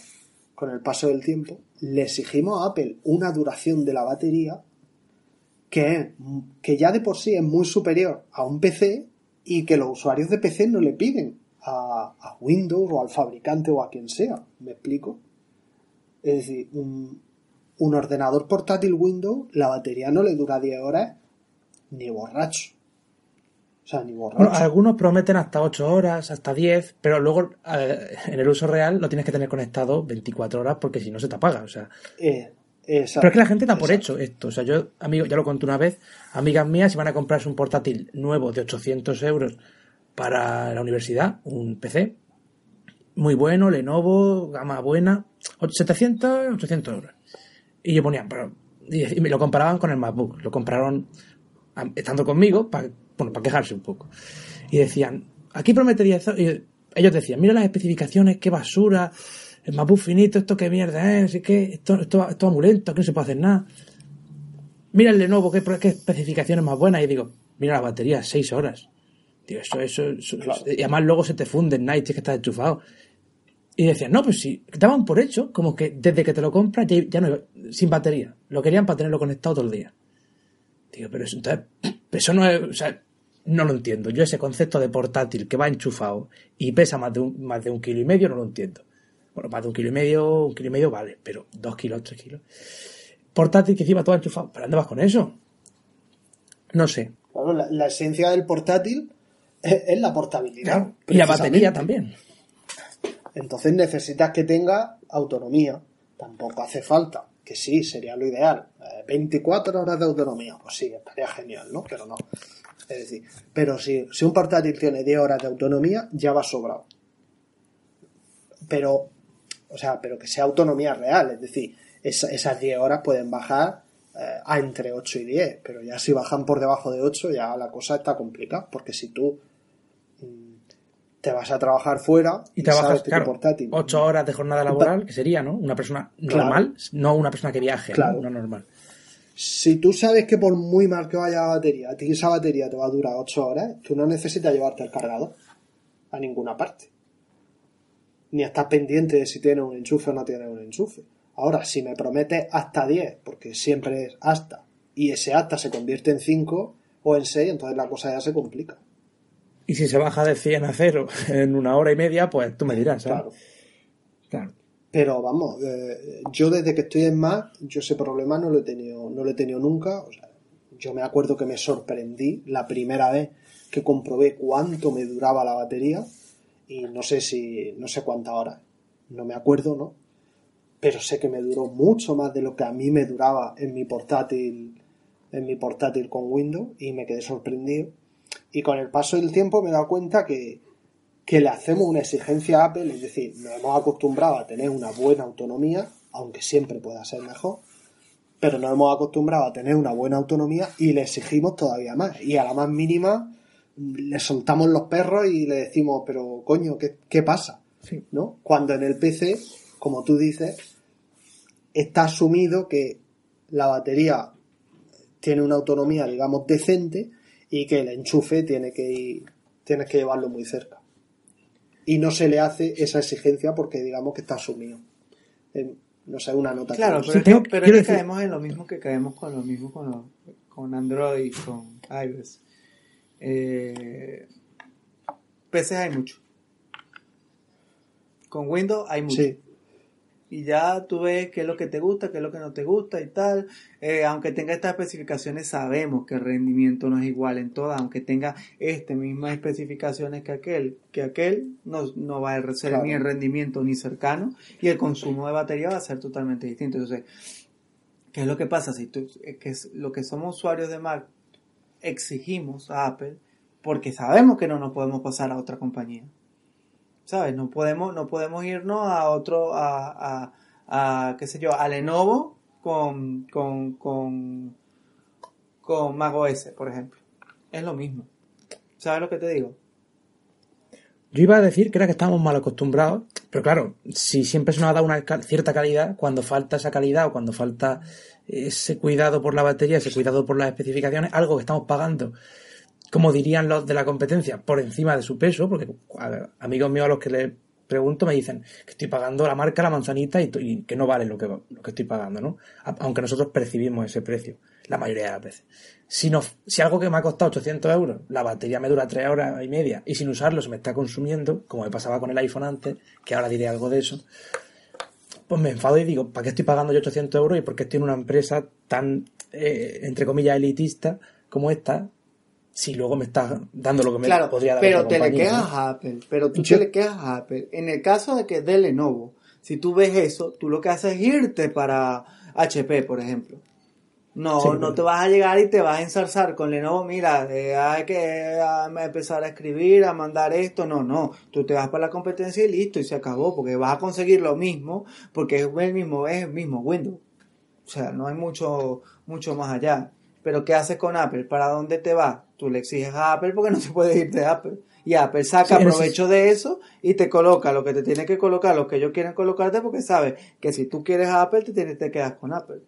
con el paso del tiempo, le exigimos a Apple una duración de la batería que, que ya de por sí es muy superior a un PC y que los usuarios de PC no le piden a, a Windows o al fabricante o a quien sea. ¿Me explico? Es decir, un, un ordenador portátil Windows, la batería no le dura 10 horas ni borracho. O sea, ni borracho. Bueno, algunos prometen hasta 8 horas, hasta 10, pero luego eh, en el uso real lo tienes que tener conectado 24 horas porque si no se te apaga. O sea, Eh, exacto. Pero es que la gente da por Exacto. hecho esto. O sea, yo, amigo, ya lo conté una vez, amigas mías iban a comprarse un portátil nuevo de 800 euros para la universidad, un PC, muy bueno, Lenovo, gama buena, 700, 800 euros. Y yo ponía, pero, y, me lo comparaban con el MacBook, lo compraron a- estando conmigo, para bueno, para quejarse un poco. Y decían, aquí promete 10 horas", y ellos decían, mira las especificaciones, qué basura, el MacBook finito, esto qué mierda es. Esto, esto, esto muy lento, aquí no se puede hacer nada. Mira el Lenovo, qué, qué especificaciones más buenas. Y digo, mira la batería, 6 horas. Digo, eso, eso, eso- Claro. y además luego se te funde en night, si es que estás enchufado. Y decían, no, pues sí, daban por hecho, como que desde que te lo compras ya, ya no, sin batería. Lo querían para tenerlo conectado todo el día. Digo, pero eso, entonces, *clears throat* eso no es, o sea, no lo entiendo. Yo ese concepto de portátil que va enchufado y pesa más de un, más de un kilo y medio no lo entiendo. Bueno, más de un kilo y medio, un kilo y medio vale, pero dos kilos, tres kilos. Portátil que encima todo enchufado. ¿Pero dónde vas con eso? No sé. Claro, la, la esencia del portátil es, es la portabilidad. Claro. Y la batería también. Entonces necesitas que tenga autonomía. Tampoco hace falta. Que sí, sería lo ideal. Eh, 24 horas de autonomía. Pues sí, estaría genial, ¿no? Pero no. Es decir, pero si, si un portátil tiene 10 horas de autonomía, ya va sobrado. Pero, o sea, pero que sea autonomía real. Es decir, esa- esas 10 horas pueden bajar eh, a entre 8 y 10. Pero ya si bajan por debajo de 8, ya la cosa está complicada. Porque si tú te vas a trabajar fuera Y trabajas, claro, portátil ocho horas de jornada laboral, que sería, ¿no? Una persona Claro. normal, no una persona que viaje, ¿no? Claro. una normal. Si tú sabes que por muy mal que vaya la batería, a ti esa batería te va a durar 8 horas, tú no necesitas llevarte el cargador a ninguna parte. Ni estás pendiente de si tiene un enchufe o no tiene un enchufe. Ahora, si me prometes hasta 10, porque siempre es hasta, y ese hasta se convierte en 5 o en 6, entonces la cosa ya se complica. Y si se baja de 100 a 0 *laughs* en una hora y media, pues tú me dirás, ¿sabes? Claro. Claro. Pero vamos, eh, yo desde que estoy en Mac, yo ese problema no lo he tenido, no lo he tenido nunca. O sea, yo me acuerdo que me sorprendí la primera vez que comprobé cuánto me duraba la batería y no sé si, no sé cuántas horas, no me acuerdo, ¿no? Pero sé que me duró mucho más de lo que a mí me duraba en mi portátil, en mi portátil con Windows y me quedé sorprendido. Y con el paso del tiempo me he dado cuenta que, que le hacemos una exigencia a Apple, es decir, nos hemos acostumbrado a tener una buena autonomía, aunque siempre pueda ser mejor, pero nos hemos acostumbrado a tener una buena autonomía y le exigimos todavía más. Y a la más mínima le soltamos los perros y le decimos, pero coño, ¿qué, qué pasa? Sí. ¿No? Cuando en el PC, como tú dices, está asumido que la batería tiene una autonomía, digamos, decente y que el enchufe tiene que ir, tienes que llevarlo muy cerca. y no se le hace esa exigencia porque digamos que está asumido. En, no sé, una nota. Claro, que- pero, Sí, es que, tengo- pero es que decir- caemos en lo mismo que caemos con lo mismo con, lo- con Android y con iOS. Eh, PCs hay mucho. Con Windows hay mucho. Sí, Y ya tú ves qué es lo que te gusta, qué es lo que no te gusta y tal. Eh, aunque tenga estas especificaciones, sabemos que el rendimiento no es igual en todas. Aunque tenga este mismas especificaciones que aquel, que aquel no, no va a ser Claro. ni el rendimiento ni cercano. Y el consumo de batería va a ser totalmente distinto. Entonces, ¿qué es lo que pasa? Si tú, es que es lo que somos usuarios de Mac, exigimos a Apple porque sabemos que no nos podemos pasar a otra compañía. ¿Sabes? No podemos, no podemos irnos a otro, a, a, a, qué sé yo, a Lenovo con, con, con, con macOS, por ejemplo. Es lo mismo. ¿Sabes lo que te digo? Yo iba a decir que era que estábamos mal acostumbrados, pero claro, si siempre se nos ha dado una cierta calidad, cuando falta esa calidad o cuando falta ese cuidado por la batería, ese cuidado por las especificaciones, algo que estamos pagando, como dirían los de la competencia, por encima de su peso, porque amigos míos a los que les pregunto me dicen que estoy pagando la marca, la manzanita y, que no vale lo que, lo que estoy pagando, ¿no? Aunque nosotros percibimos ese precio, la mayoría de las veces. Si, no, si algo que me ha costado 800 euros, la batería me dura 3 horas y media y sin usarlo se me está consumiendo, como me pasaba con el iPhone antes, que ahora diré algo de eso, pues me enfado y digo, ¿para qué estoy pagando yo 800 euros y por qué estoy en una empresa tan, eh, entre comillas, elitista como esta? Si luego me está dando lo que me Claro, podría dar pero te le quejas ¿no? a Apple, pero tú te le quejas a Apple. En el caso de que de Lenovo, si tú ves eso, tú lo que haces es irte para HP, por ejemplo. No, Sí, no te vas a llegar y te vas a ensalzar con Lenovo, mira, eh, hay que empezar a escribir, a mandar esto, no, no, tú te vas para la competencia y listo, y se acabó, porque vas a conseguir lo mismo, porque es el mismo, es el mismo Windows. O sea, no hay mucho, mucho más allá. Pero ¿qué haces con Apple? ¿Para dónde te vas? Tú le exiges a Apple porque no te puedes ir de Apple. Y Apple saca Sí, en provecho de eso y te coloca lo que te tiene que colocar, lo que ellos quieren colocarte, porque sabes que si tú quieres a Apple, te, tienes, te quedas con Apple.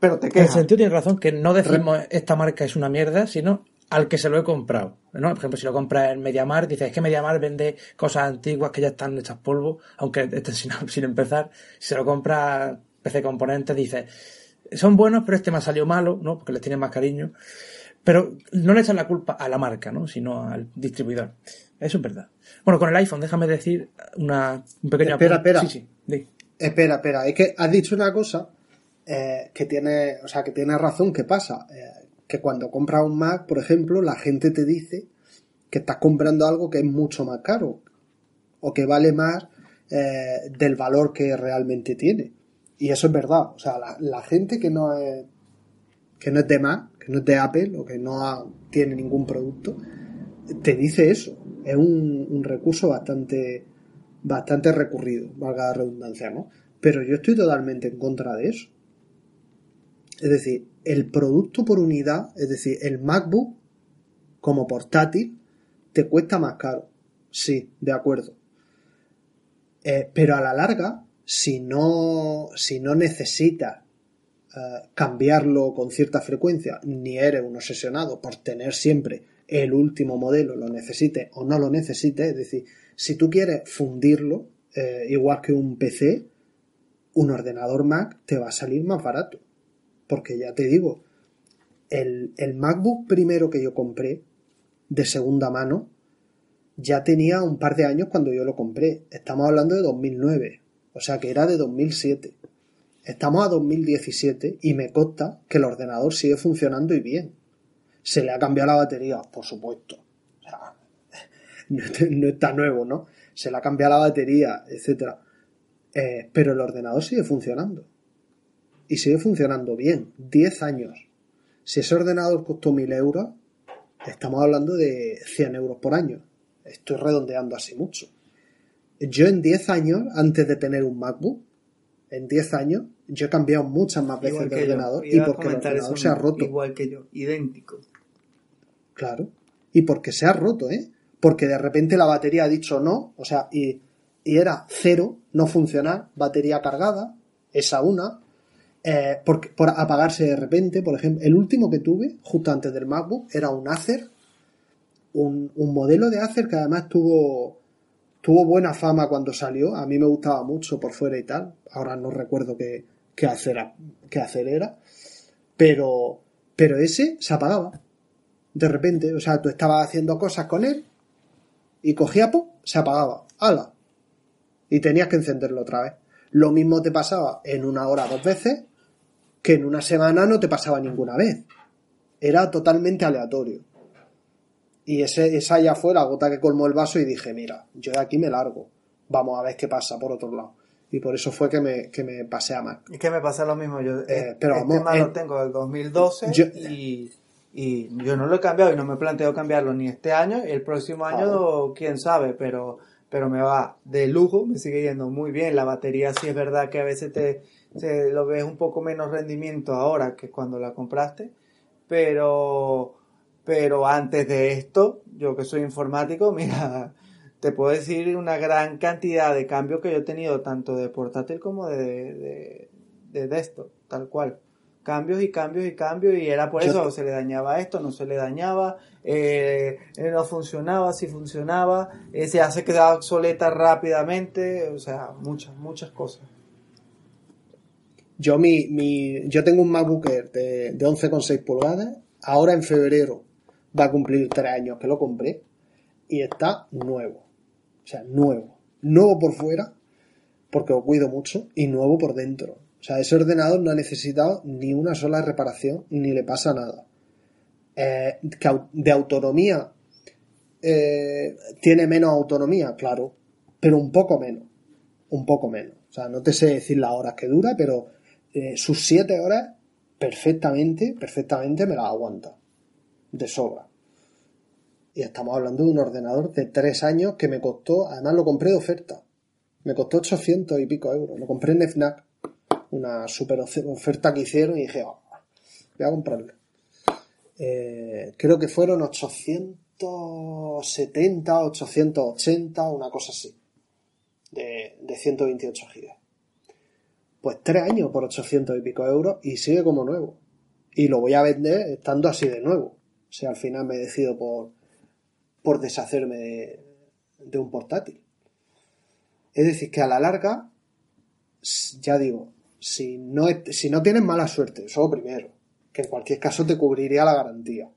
Pero te En el quejas. sentido tiene razón que no decimos esta marca es una mierda, sino al que se lo he comprado. ¿no? Por ejemplo, si lo compras en MediaMarkt, dices, es que MediaMarkt vende cosas antiguas que ya están hechas polvo, aunque estén sin, *laughs* sin empezar. Si se lo compras PC Componentes, dices, son buenos, pero este me ha salido malo, ¿no? Porque les tienes más cariño. Pero no le echan la culpa a la marca, ¿no? Sino al distribuidor. Eso es verdad. Bueno, con el iPhone, déjame decir una, un pequeño Espera, espera. Sí, sí. di. Espera, espera, es que has dicho una cosa eh, que tiene, o sea, que tiene razón, ¿qué pasa? Eh, que cuando compras un Mac, por ejemplo, la gente te dice que estás comprando algo que es mucho más caro o que vale más eh, del valor que realmente tiene. Y eso es verdad, o sea, la, la gente que no es que no es de Mac, que no es de Apple o que no tiene ningún producto, te dice eso. Es un, un recurso bastante bastante recurrido, valga la redundancia, ¿no? Pero yo estoy totalmente en contra de eso. Es decir, el producto por unidad, es decir, el MacBook como portátil, te cuesta más caro. Sí, de acuerdo. Eh, pero a la larga, si no, si no necesitas eh, cambiarlo con cierta frecuencia, ni eres un obsesionado por tener siempre el último modelo, lo necesites o no lo necesites, es decir, si tú quieres fundirlo, eh, igual que un PC, un ordenador Mac te va a salir más barato. Porque ya te digo, el, el MacBook primero que yo compré, de segunda mano, ya tenía un par de años cuando yo lo compré. Estamos hablando de 2009, o sea que era de 2007. Estamos a 2017 y me consta que el ordenador sigue funcionando y bien. Se le ha cambiado la batería, por supuesto. O sea, *laughs* no, está nuevo, ¿no? Se le ha cambiado la batería, etcétera. Eh, pero el ordenador sigue funcionando. Y sigue funcionando bien. 10 años. Si ese ordenador costó 1000 euros, estamos hablando de 100 euros por año. Estoy redondeando así mucho. Yo en 10 años, antes de tener un MacBook, en 10 años, yo he cambiado muchas más veces de ordenador y porque el ordenador se ha roto. Igual que yo, idéntico. Claro. Y porque se ha roto, ¿eh? Porque de repente la batería ha dicho no, o sea, y, y era cero, no funcionar, batería cargada, esa una, eh, porque, por apagarse de repente, por ejemplo, el último que tuve, justo antes del MacBook, era un Acer, un, un modelo de Acer que además tuvo, tuvo buena fama cuando salió, a mí me gustaba mucho por fuera y tal, ahora no recuerdo qué, qué hacer, qué hacer era, pero, pero ese se apagaba de repente, o sea, tú estabas haciendo cosas con él y cogía, po, se apagaba, ¡hala! Y tenías que encenderlo otra vez. Lo mismo te pasaba en una hora dos veces que en una semana no te pasaba ninguna vez. Era totalmente aleatorio. Y ese, esa ya fue la gota que colmó el vaso y dije, mira, yo de aquí me largo. Vamos a ver qué pasa por otro lado. Y por eso fue que me, que me pasé a Mac. Y que me pasa lo mismo. Yo Eh, pero este vamos, eh, lo tengo del 2012 yo- y, y yo no lo he cambiado y no me planteo cambiarlo ni este año y el próximo año, quién sabe, pero, pero me va de lujo, me sigue yendo muy bien. La batería sí es verdad que a veces te, te lo ves un poco menos rendimiento ahora que cuando la compraste, pero, pero antes de esto, yo que soy informático, *laughs* mira, te puedo decir una gran cantidad de cambios que yo he tenido tanto de portátil como de, de, de desktop, tal cual. Cambios y cambios y cambios y era por Yo- eso, se le dañaba esto, no se le dañaba, eh, no funcionaba, si funcionaba, eh, se hace quedar obsoleta rápidamente, o sea, muchas, muchas cosas. Yo, mi, mi, yo tengo un MacBook Air de, de 11,6 pulgadas. Ahora en febrero va a cumplir tres años que lo compré. Y está nuevo. O sea, nuevo. Nuevo por fuera, porque lo cuido mucho, y nuevo por dentro. O sea, ese ordenador no ha necesitado ni una sola reparación, ni le pasa nada. Eh, de autonomía, eh, tiene menos autonomía, claro, pero un poco menos. Un poco menos. O sea, no te sé decir las horas que dura, pero eh, sus siete horas perfectamente, perfectamente me las aguanta. De sobra. Y estamos hablando de un ordenador de tres años que me costó, además lo compré de oferta. Me costó 800 y pico euros. Lo compré en FNAC. Una super ofe- oferta que hicieron y dije, "Oh, voy a comprarlo. Eh, creo que fueron 870, 880, una cosa así. De, de 128 gigas. Pues tres años por 800 y pico euros y sigue como nuevo. Y lo voy a vender estando así de nuevo. O sea, al final me decido por, por deshacerme de, de un portátil. Es decir, que a la larga, ya digo, si no, si no tienes mala suerte, eso primero, que en cualquier caso te cubriría la garantía.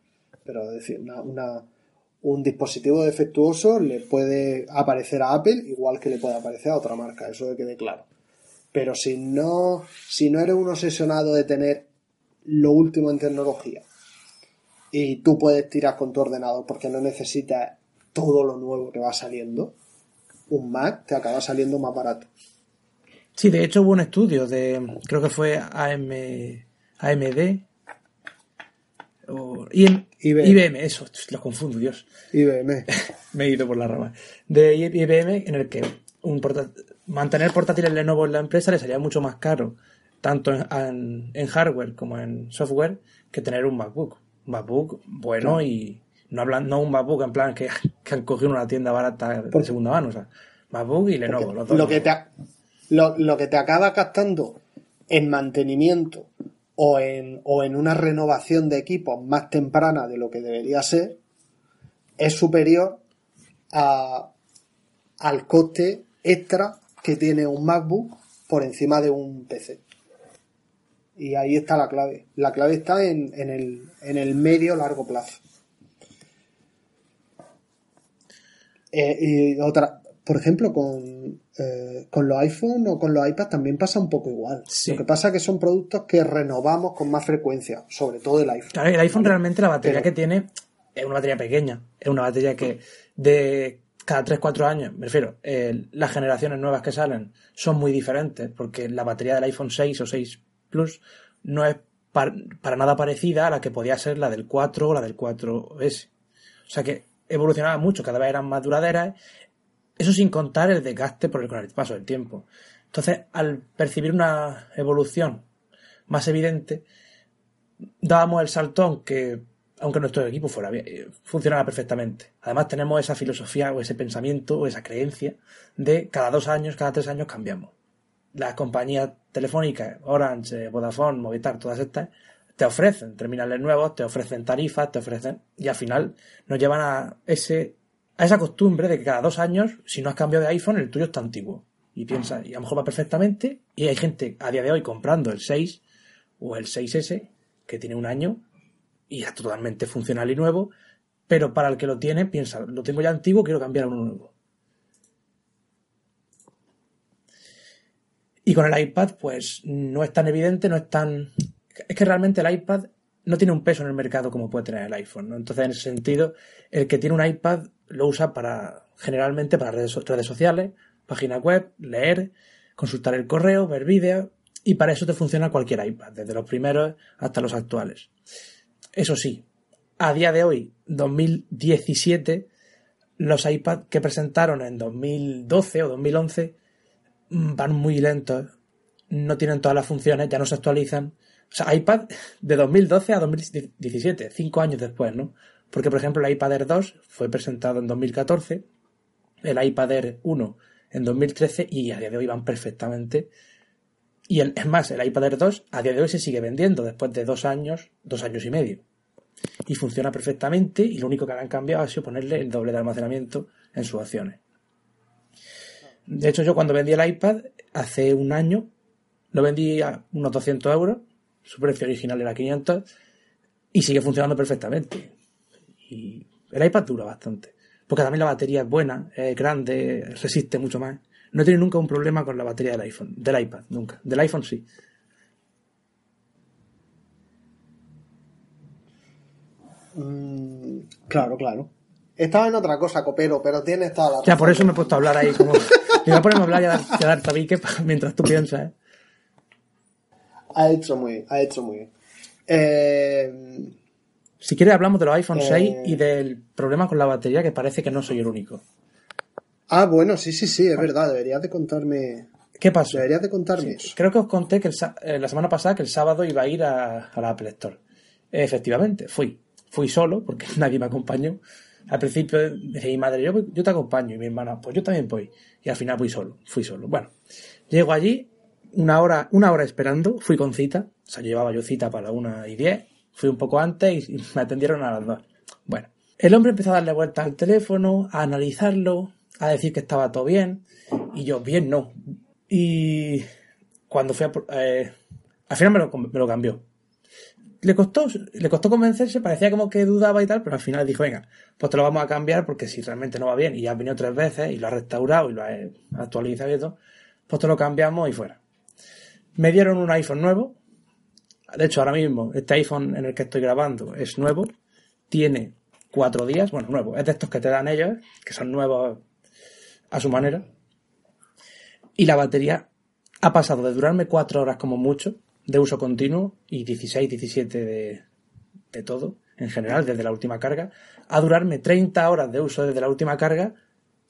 Pero es decir, una, un dispositivo defectuoso le puede aparecer a Apple igual que le puede aparecer a otra marca, eso que quede claro. Pero si no, si no eres un obsesionado de tener lo último en tecnología y tú puedes tirar con tu ordenador porque no necesitas todo lo nuevo que va saliendo, un Mac te acaba saliendo más barato. Sí, de hecho hubo un estudio de, creo que fue AM, AMD, o IM- IBM. IBM, eso, los confundo, Dios. IBM. *laughs* Me he ido por la rama. De IBM, en el que un porta- mantener portátiles Lenovo en la empresa le salía mucho más caro, tanto en, en- en hardware como en software, que tener un MacBook. MacBook bueno y no hablan, no un MacBook en plan que, que han cogido una tienda barata de segunda mano, o sea, MacBook y Lenovo, los dos. lo que te lo, lo que te acaba gastando en mantenimiento o en, o en una renovación de equipos más temprana de lo que debería ser es superior a, al coste extra que tiene un MacBook por encima de un PC. Y ahí está la clave. La clave está en, en el, en el medio largo plazo. Eh, y otra, por ejemplo, con, eh, con los iPhone o con los iPad también pasa un poco igual. Sí. Lo que pasa es que son productos que renovamos con más frecuencia, sobre todo el iPhone. Claro, el iPhone realmente la batería Pero- que tiene es una batería pequeña. Es una batería que de cada 3-4 años, me refiero, eh, las generaciones nuevas que salen son muy diferentes porque la batería del iPhone 6 o 6 No es par- para nada parecida a la que podía ser la del 4 o la del 4S. O sea que evolucionaba mucho, cada vez eran más duraderas. Eso sin contar el desgaste por el, con el paso del tiempo. Entonces, al percibir una evolución más evidente, dábamos el saltón que, aunque nuestro equipo fuera eh, funcionara perfectamente. Además, tenemos esa filosofía o ese pensamiento o esa creencia de cada dos años, cada tres años cambiamos. Las compañías telefónicas, Orange, Vodafone, Movistar, todas estas, te ofrecen terminales nuevos, te ofrecen tarifas, te ofrecen, y al final nos llevan a ese a esa costumbre de que cada dos años, si no has cambiado de iPhone, el tuyo está antiguo. Y piensa, y a lo mejor va perfectamente, y hay gente a día de hoy comprando el 6 o el 6S, que tiene un año, y es totalmente funcional y nuevo, pero para el que lo tiene, piensa, lo tengo ya antiguo, quiero cambiar a uno nuevo. Y con el iPad, pues no es tan evidente, no es tan... Es que realmente el iPad no tiene un peso en el mercado como puede tener el iPhone. Entonces, en ese sentido, el que tiene un iPad lo usa para, generalmente para redes, redes sociales, página web, leer, consultar el correo, ver vídeos, y para eso te funciona cualquier iPad, desde los primeros hasta los actuales. Eso sí, a día de hoy, 2017, los iPad que presentaron en 2012 o 2011 mm, van muy lentos, no tienen todas las funciones, ya no se actualizan. O sea, iPad de 2012 a 2017, cinco años después, ¿no? Porque, por ejemplo, el iPad Air 2 fue presentado en 2014, el iPad Air 1 en 2013 y a día de hoy van perfectamente. Y el, es más, el iPad Air 2 a día de hoy se sigue vendiendo después de dos años, dos años y medio y funciona perfectamente y lo único que han cambiado ha sido ponerle el doble de almacenamiento en sus opciones. De hecho, yo cuando vendí el iPad hace un año, lo vendí a unos 200 euros, su precio original era 500 y sigue funcionando perfectamente. Y el iPad dura bastante, porque también la batería es buena, es grande, resiste mucho más. No he tenido nunca un problema con la batería del iPhone, del iPad, nunca. Del iPhone sí. Mm, claro, claro. Estaba en otra cosa, copero, pero tienes toda la Ya, por eso me he puesto a hablar ahí. Como... *laughs* me voy a ponerme a hablar y a dar, y a dar tabique mientras tú piensas, ¿eh? Ha hecho muy bien, ha hecho muy bien. Eh... Si quieres hablamos de los iPhone 6 y del problema con la batería, que parece que no soy el único. Ah, bueno, sí, sí, sí, es verdad. Deberías de contarme... ¿Qué pasó? Deberías de contarme. Creo que os conté que el eh, la semana pasada que el sábado iba a ir a, a la Apple Store. Efectivamente, fui. Fui solo, porque *laughs* nadie me acompañó. Al principio decía mi madre, yo, yo te acompaño, y mi hermana, pues yo también voy. Y al final fui solo, fui solo. Bueno, llego allí, una hora, una hora esperando, fui con cita, o sea, llevaba yo cita para una y diez, fui un poco antes y, *laughs* me atendieron a las dos. Bueno, el hombre empezó a darle vueltas al teléfono, a analizarlo, a decir que estaba todo bien, y yo, bien, no. Y cuando fui a... eh, al final me lo, me lo cambió. Le costó, le costó convencerse, parecía como que dudaba y tal, pero al final dijo, venga, pues te lo vamos a cambiar porque si realmente no va bien y ya has venido tres veces y lo has restaurado y lo has actualizado y todo, pues te lo cambiamos y fuera. Me dieron un iPhone nuevo. De hecho, ahora mismo, este iPhone en el que estoy grabando es nuevo. Tiene cuatro días, bueno, nuevo, es de estos que te dan ellos, que son nuevos a su manera. Y la batería ha pasado de durarme cuatro horas como mucho de uso continuo y 16, 17 de, de todo en general desde la última carga a durarme 30 horas de uso desde la última carga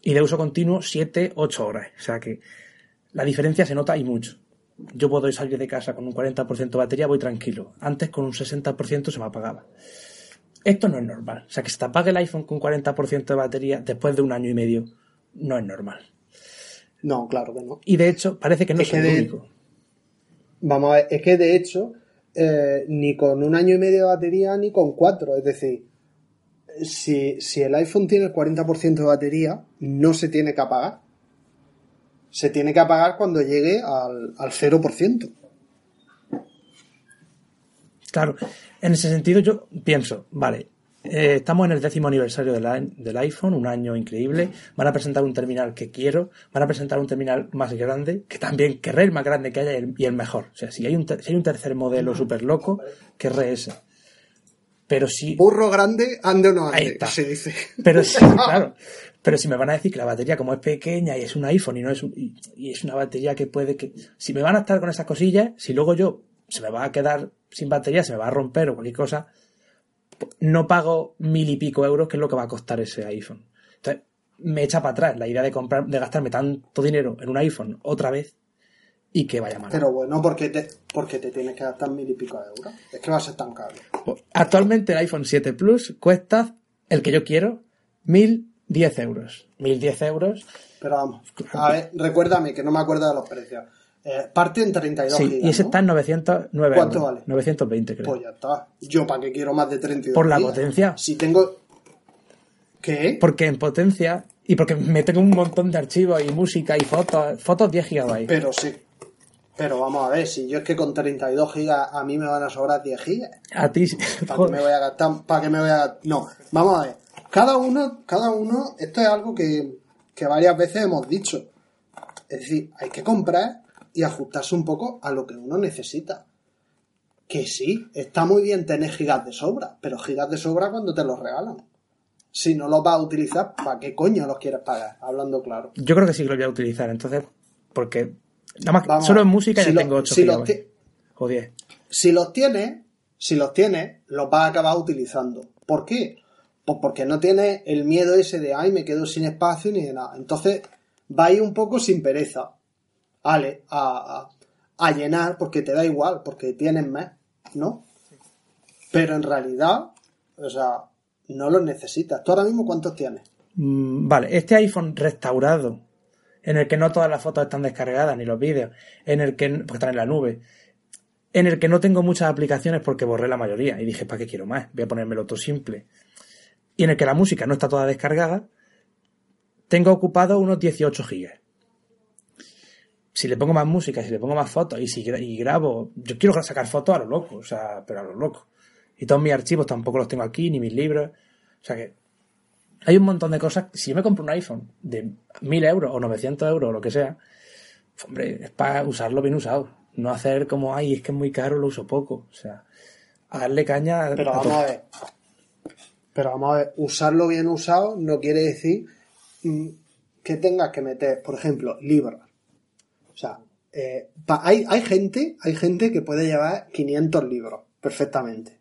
y de uso continuo 7, 8 horas. O sea que la diferencia se nota y mucho. Yo puedo salir de casa con un 40% de batería, voy tranquilo. Antes con un 60% se me apagaba. Esto no es normal. O sea que se te apague el iPhone con 40% de batería después de un año y medio no es normal. No, claro que no. Y de hecho parece que no Es soy que el único. Vamos a ver, es que de hecho, eh, ni con un año y medio de batería ni con cuatro. Es decir, si, si el iPhone tiene el 40% de batería, no se tiene que apagar. Se tiene que apagar cuando llegue al, al 0%. Claro, en ese sentido yo pienso, vale, eh, estamos en el décimo aniversario del, a- del iPhone, un año increíble, van a presentar un terminal que quiero, van a presentar un terminal más grande, que también querré el más grande que haya y el, y el mejor. O sea, si hay un, si hay un tercer modelo súper loco, querré ese. Pero si, Burro grande, ande o no ande, Ahí está. se dice. pero si, *laughs* claro, pero si me van a decir que la batería como es pequeña y es un iPhone y no es un- y, y es una batería que puede que, si me van a estar con esas cosillas, si luego yo se me va a quedar sin batería, se me va a romper o cualquier cosa, no pago mil y pico euros, que es lo que va a costar ese iPhone. Entonces, me echa para atrás la idea de comprar, de gastarme tanto dinero en un iPhone otra vez y que vaya mal. Pero bueno, porque te, porque te tienes que gastar mil y pico de euros. Es que va a ser tan caro. Actualmente el iPhone 7 Plus cuesta, el que yo quiero, 1010 euros. 1010 euros. Pero vamos, a ver, recuérdame que no me acuerdo de los precios. Eh, parte en 32 Sí, gigas, y ese ¿no? está en 909 ¿Cuánto euros. vale? 920 creo. Pues ya está. Yo para qué quiero más de 32 Por la gigas? potencia. Si tengo... ¿Qué? Porque en potencia y porque me tengo un montón de archivos y música y fotos, fotos 10 gigabytes. Pero sí. Pero vamos a ver, si yo es que con 32 gigas a mí me van a sobrar 10 gigas. A ti, ¿Para qué *laughs* me voy a gastar? ¿Para qué me voy a No, vamos a ver. Cada uno, cada uno, esto es algo que, que varias veces hemos dicho. Es decir, hay que comprar y ajustarse un poco a lo que uno necesita. Que sí, está muy bien tener gigas de sobra, pero gigas de sobra cuando te los regalan. Si no los vas a utilizar, ¿para qué coño los quieres pagar? Hablando claro. Yo creo que sí que lo voy a utilizar, entonces, porque nada más Vamos, solo en música si ya lo- tengo 8 si los ti- O 10. Si los tienes, si los tienes, los vas a acabar utilizando. ¿Por qué? Pues porque no tienes el miedo ese de, ay, me quedo sin espacio ni de nada. Entonces, va a ir un poco sin pereza. Ale, a, a, a llenar porque te da igual, porque tienes más, ¿no? Pero en realidad, o sea, no los necesitas. ¿Tú ahora mismo cuántos tienes? Mm, Vale, este iPhone restaurado, en el que no todas las fotos están descargadas, ni los vídeos, en el que, porque están en la nube, en el que no tengo muchas aplicaciones porque borré la mayoría y dije, ¿para qué quiero más? Voy a ponérmelo todo simple. Y en el que la música no está toda descargada, tengo ocupado unos 18 gigas. Si le pongo más música, si le pongo más fotos y si gra- y grabo, yo quiero sacar fotos a lo loco, o sea, pero a lo loco. Y todos mis archivos tampoco los tengo aquí, ni mis libros. O sea que hay un montón de cosas. Si yo me compro un iPhone de 1000 euros o 900 euros o lo que sea, hombre, es para usarlo bien usado. No hacer como, ay, es que es muy caro, lo uso poco. O sea, a darle caña. Pero a vamos todo. a ver. Pero vamos a ver, usarlo bien usado no quiere decir mm, que tengas que meter, por ejemplo, libros. O sea, eh, pa- hay, hay gente, hay gente que puede llevar 500 libros perfectamente.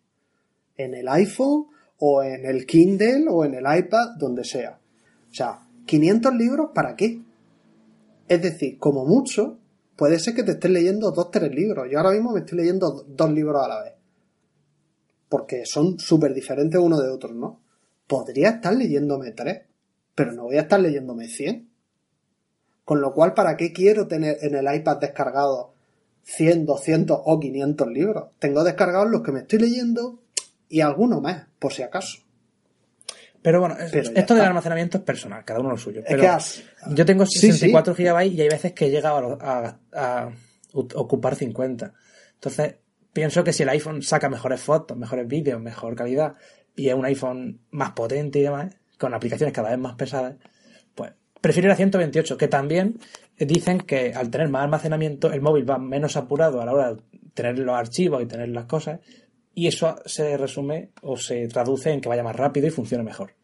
En el iPhone o en el Kindle o en el iPad, donde sea. O sea, 500 libros ¿para qué? Es decir, como mucho, puede ser que te estés leyendo dos, tres libros. Yo ahora mismo me estoy leyendo do- dos libros a la vez porque son súper diferentes uno de otro, ¿no? Podría estar leyéndome tres, pero no voy a estar leyéndome 100. Con lo cual, ¿para qué quiero tener en el iPad descargado 100, 200 o 500 libros? Tengo descargados los que me estoy leyendo y alguno más, por si acaso. Pero bueno, Pero esto del almacenamiento es personal, cada uno lo suyo. Es Pero que has- yo tengo Sí, 64 gigabytes y hay veces que he llegado a, a- a ocupar 50. Entonces, pienso que si el iPhone saca mejores fotos, mejores vídeos, mejor calidad, y es un iPhone más potente y demás, con aplicaciones cada vez más pesadas, prefiero ir a 128, que también dicen que al tener más almacenamiento, el móvil va menos apurado a la hora de tener los archivos y tener las cosas, y eso se resume o se traduce en que vaya más rápido y funcione mejor.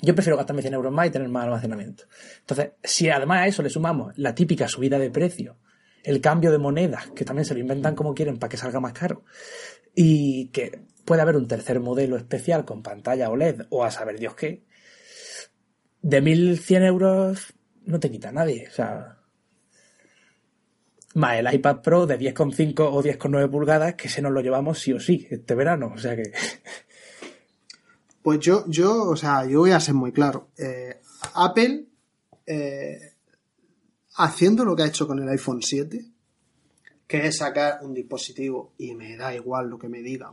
Yo prefiero gastarme 100 euros más y tener más almacenamiento. Entonces, si además a eso le sumamos la típica subida de precio, el cambio de monedas, que también se lo inventan como quieren para que salga más caro, y que puede haber un tercer modelo especial con pantalla OLED o a saber Dios qué, de 1100 euros no te quita nadie. O sea, más el iPad Pro de 10,5 o 10,9 pulgadas, que se nos lo llevamos sí o sí este verano. O sea que. *laughs* Pues yo, yo, o sea, yo voy a ser muy claro. Eh, Apple, eh, haciendo lo que ha hecho con el iPhone 7, que es sacar un dispositivo, y me da igual lo que me digan,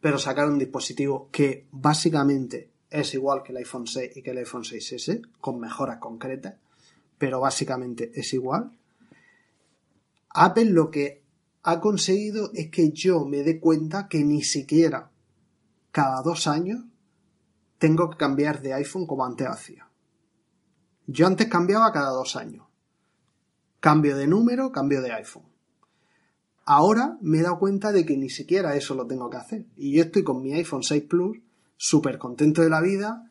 pero sacar un dispositivo que básicamente es igual que el iPhone 6 y que el iPhone 6S, con mejoras concretas, pero básicamente es igual. Apple lo que ha conseguido es que yo me dé cuenta que ni siquiera cada dos años tengo que cambiar de iPhone como antes hacía. Yo antes cambiaba cada dos años. Cambio de número, cambio de iPhone. Ahora me he dado cuenta de que ni siquiera eso lo tengo que hacer. Y yo estoy con mi iPhone 6 Plus, súper contento de la vida.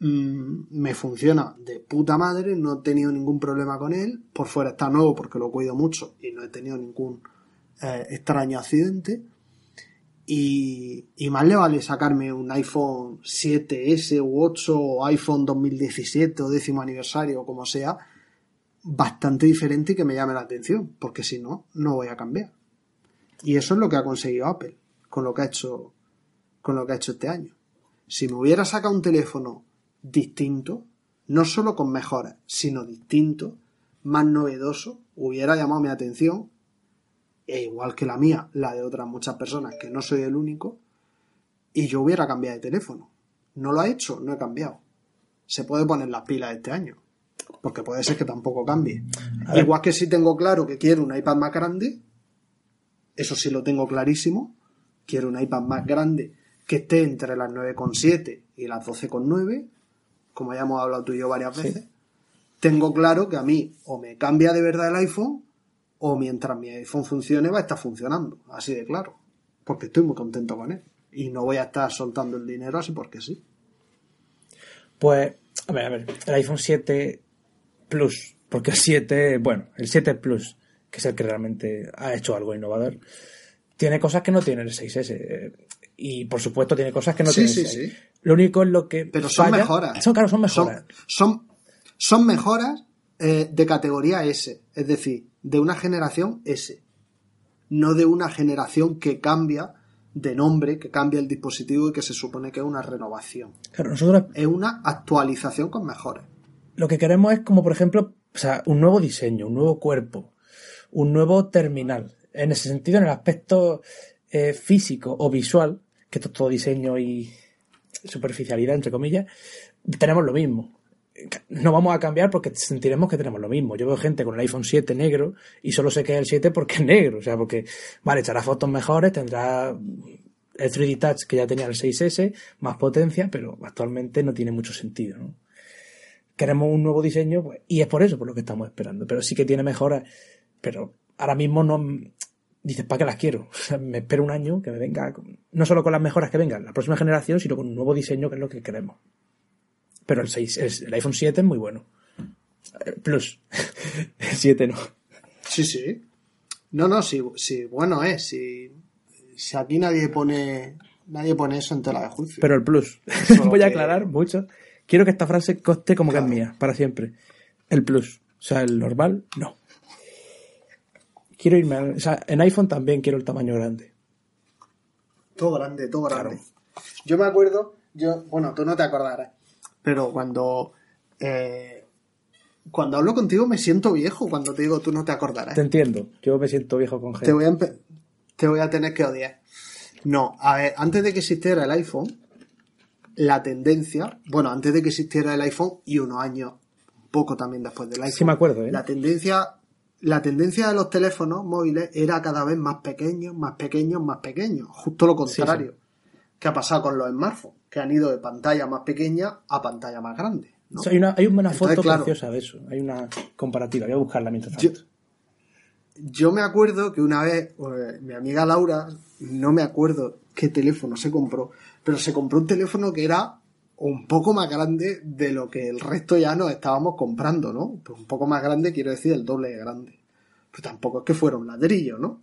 mm, me funciona de puta madre, no he tenido ningún problema con él. Por fuera está nuevo porque lo cuido mucho y no he tenido ningún eh, extraño accidente. Y, y más le vale sacarme un iPhone 7S u 8 o iPhone 2017 o décimo aniversario o como sea, bastante diferente y que me llame la atención, porque si no, no voy a cambiar. Y eso es lo que ha conseguido Apple con lo que ha hecho, con lo que ha hecho este año. Si me hubiera sacado un teléfono distinto, no solo con mejoras, sino distinto, más novedoso, hubiera llamado mi atención e igual que la mía, la de otras muchas personas, que no soy el único, y yo hubiera cambiado de teléfono. No lo ha hecho, no he cambiado. Se puede poner las pilas este año. Porque puede ser que tampoco cambie. Igual que si tengo claro que quiero un iPad más grande, eso sí lo tengo clarísimo. Quiero un iPad más grande que esté entre las 9,7 y las 12,9, como ya hemos hablado tú y yo varias veces. Tengo claro que a mí o me cambia de verdad el iPhone o mientras mi iPhone funcione va a estar funcionando, así de claro, porque estoy muy contento con él y no voy a estar soltando el dinero así porque sí. Pues, a ver, a ver, el iPhone 7 Plus, porque el 7, bueno, el 7 Plus, que es el que realmente ha hecho algo innovador, tiene cosas que no tiene el 6S. Y por supuesto tiene cosas que no Sí, tiene sí, el 6. sí. Lo único es lo que. Pero son falla- mejoras. Son, claro, son Son, mejoras. son, son mejoras eh, de categoría S, es decir, de una generación S, no de una generación que cambia de nombre, que cambia el dispositivo y que se supone que es una renovación. Claro, nosotros Es una actualización con mejoras. lo que queremos es como, por ejemplo, o sea, un nuevo diseño, un nuevo cuerpo, un nuevo terminal. En ese sentido, en el aspecto eh, físico o visual, que esto es todo diseño y superficialidad, entre comillas, tenemos lo mismo. No vamos a cambiar porque sentiremos que tenemos lo mismo. Yo veo gente con el iPhone 7 negro y solo sé que es el 7 porque es negro. O sea, porque, vale, echará fotos mejores, tendrá el 3D Touch que ya tenía el 6S, más potencia, pero actualmente no tiene mucho sentido, ¿no? queremos un nuevo diseño pues, y es por eso por lo que estamos esperando. Pero sí que tiene mejoras, pero ahora mismo no dices, ¿para qué las quiero? *laughs* O sea, me espero un año que me venga, no solo con las mejoras que vengan la próxima generación, sino con un nuevo diseño que es lo que queremos. Pero el 6, el, iPhone 7 es muy bueno. Eh, Plus. *laughs* el 7 no. Sí, sí. No, no, sí, sí bueno es, si, si aquí nadie pone nadie pone eso en tela de juicio. Pero el Plus. *laughs* Voy a aclarar mucho. Quiero que esta frase coste como que es mía, para siempre. El Plus. O sea, el normal, no. Quiero irme al- O sea, en iPhone también quiero el tamaño grande. Todo grande, todo grande. Claro. Yo me acuerdo, yo, bueno, tú no te acordarás, pero cuando eh, cuando hablo contigo me siento viejo cuando te digo tú no te acordarás. Te entiendo. Yo me siento viejo con gente. Te voy a te voy a tener que odiar. No, a ver, antes de que existiera el iPhone, la tendencia, bueno, antes de que existiera el iPhone y unos años, poco también después del iPhone. Sí me acuerdo, ¿eh? La tendencia, la tendencia de los teléfonos móviles era cada vez más pequeños, más pequeños, más pequeños. Justo lo contrario. ¿Qué ha pasado con los smartphones? Que han ido de pantalla más pequeña a pantalla más grande. ¿no? O sea, hay una, hay una Entonces, foto claro. preciosa de eso. Hay una comparativa. Voy a buscarla mientras Yo, tanto. yo me acuerdo que una vez eh, mi amiga Laura, no me acuerdo qué teléfono se compró, pero se compró un teléfono que era un poco más grande de lo que el resto ya nos estábamos comprando, ¿no? Pues un poco más grande quiero decir el doble de grande. Pues tampoco es que fuera un ladrillo, ¿no?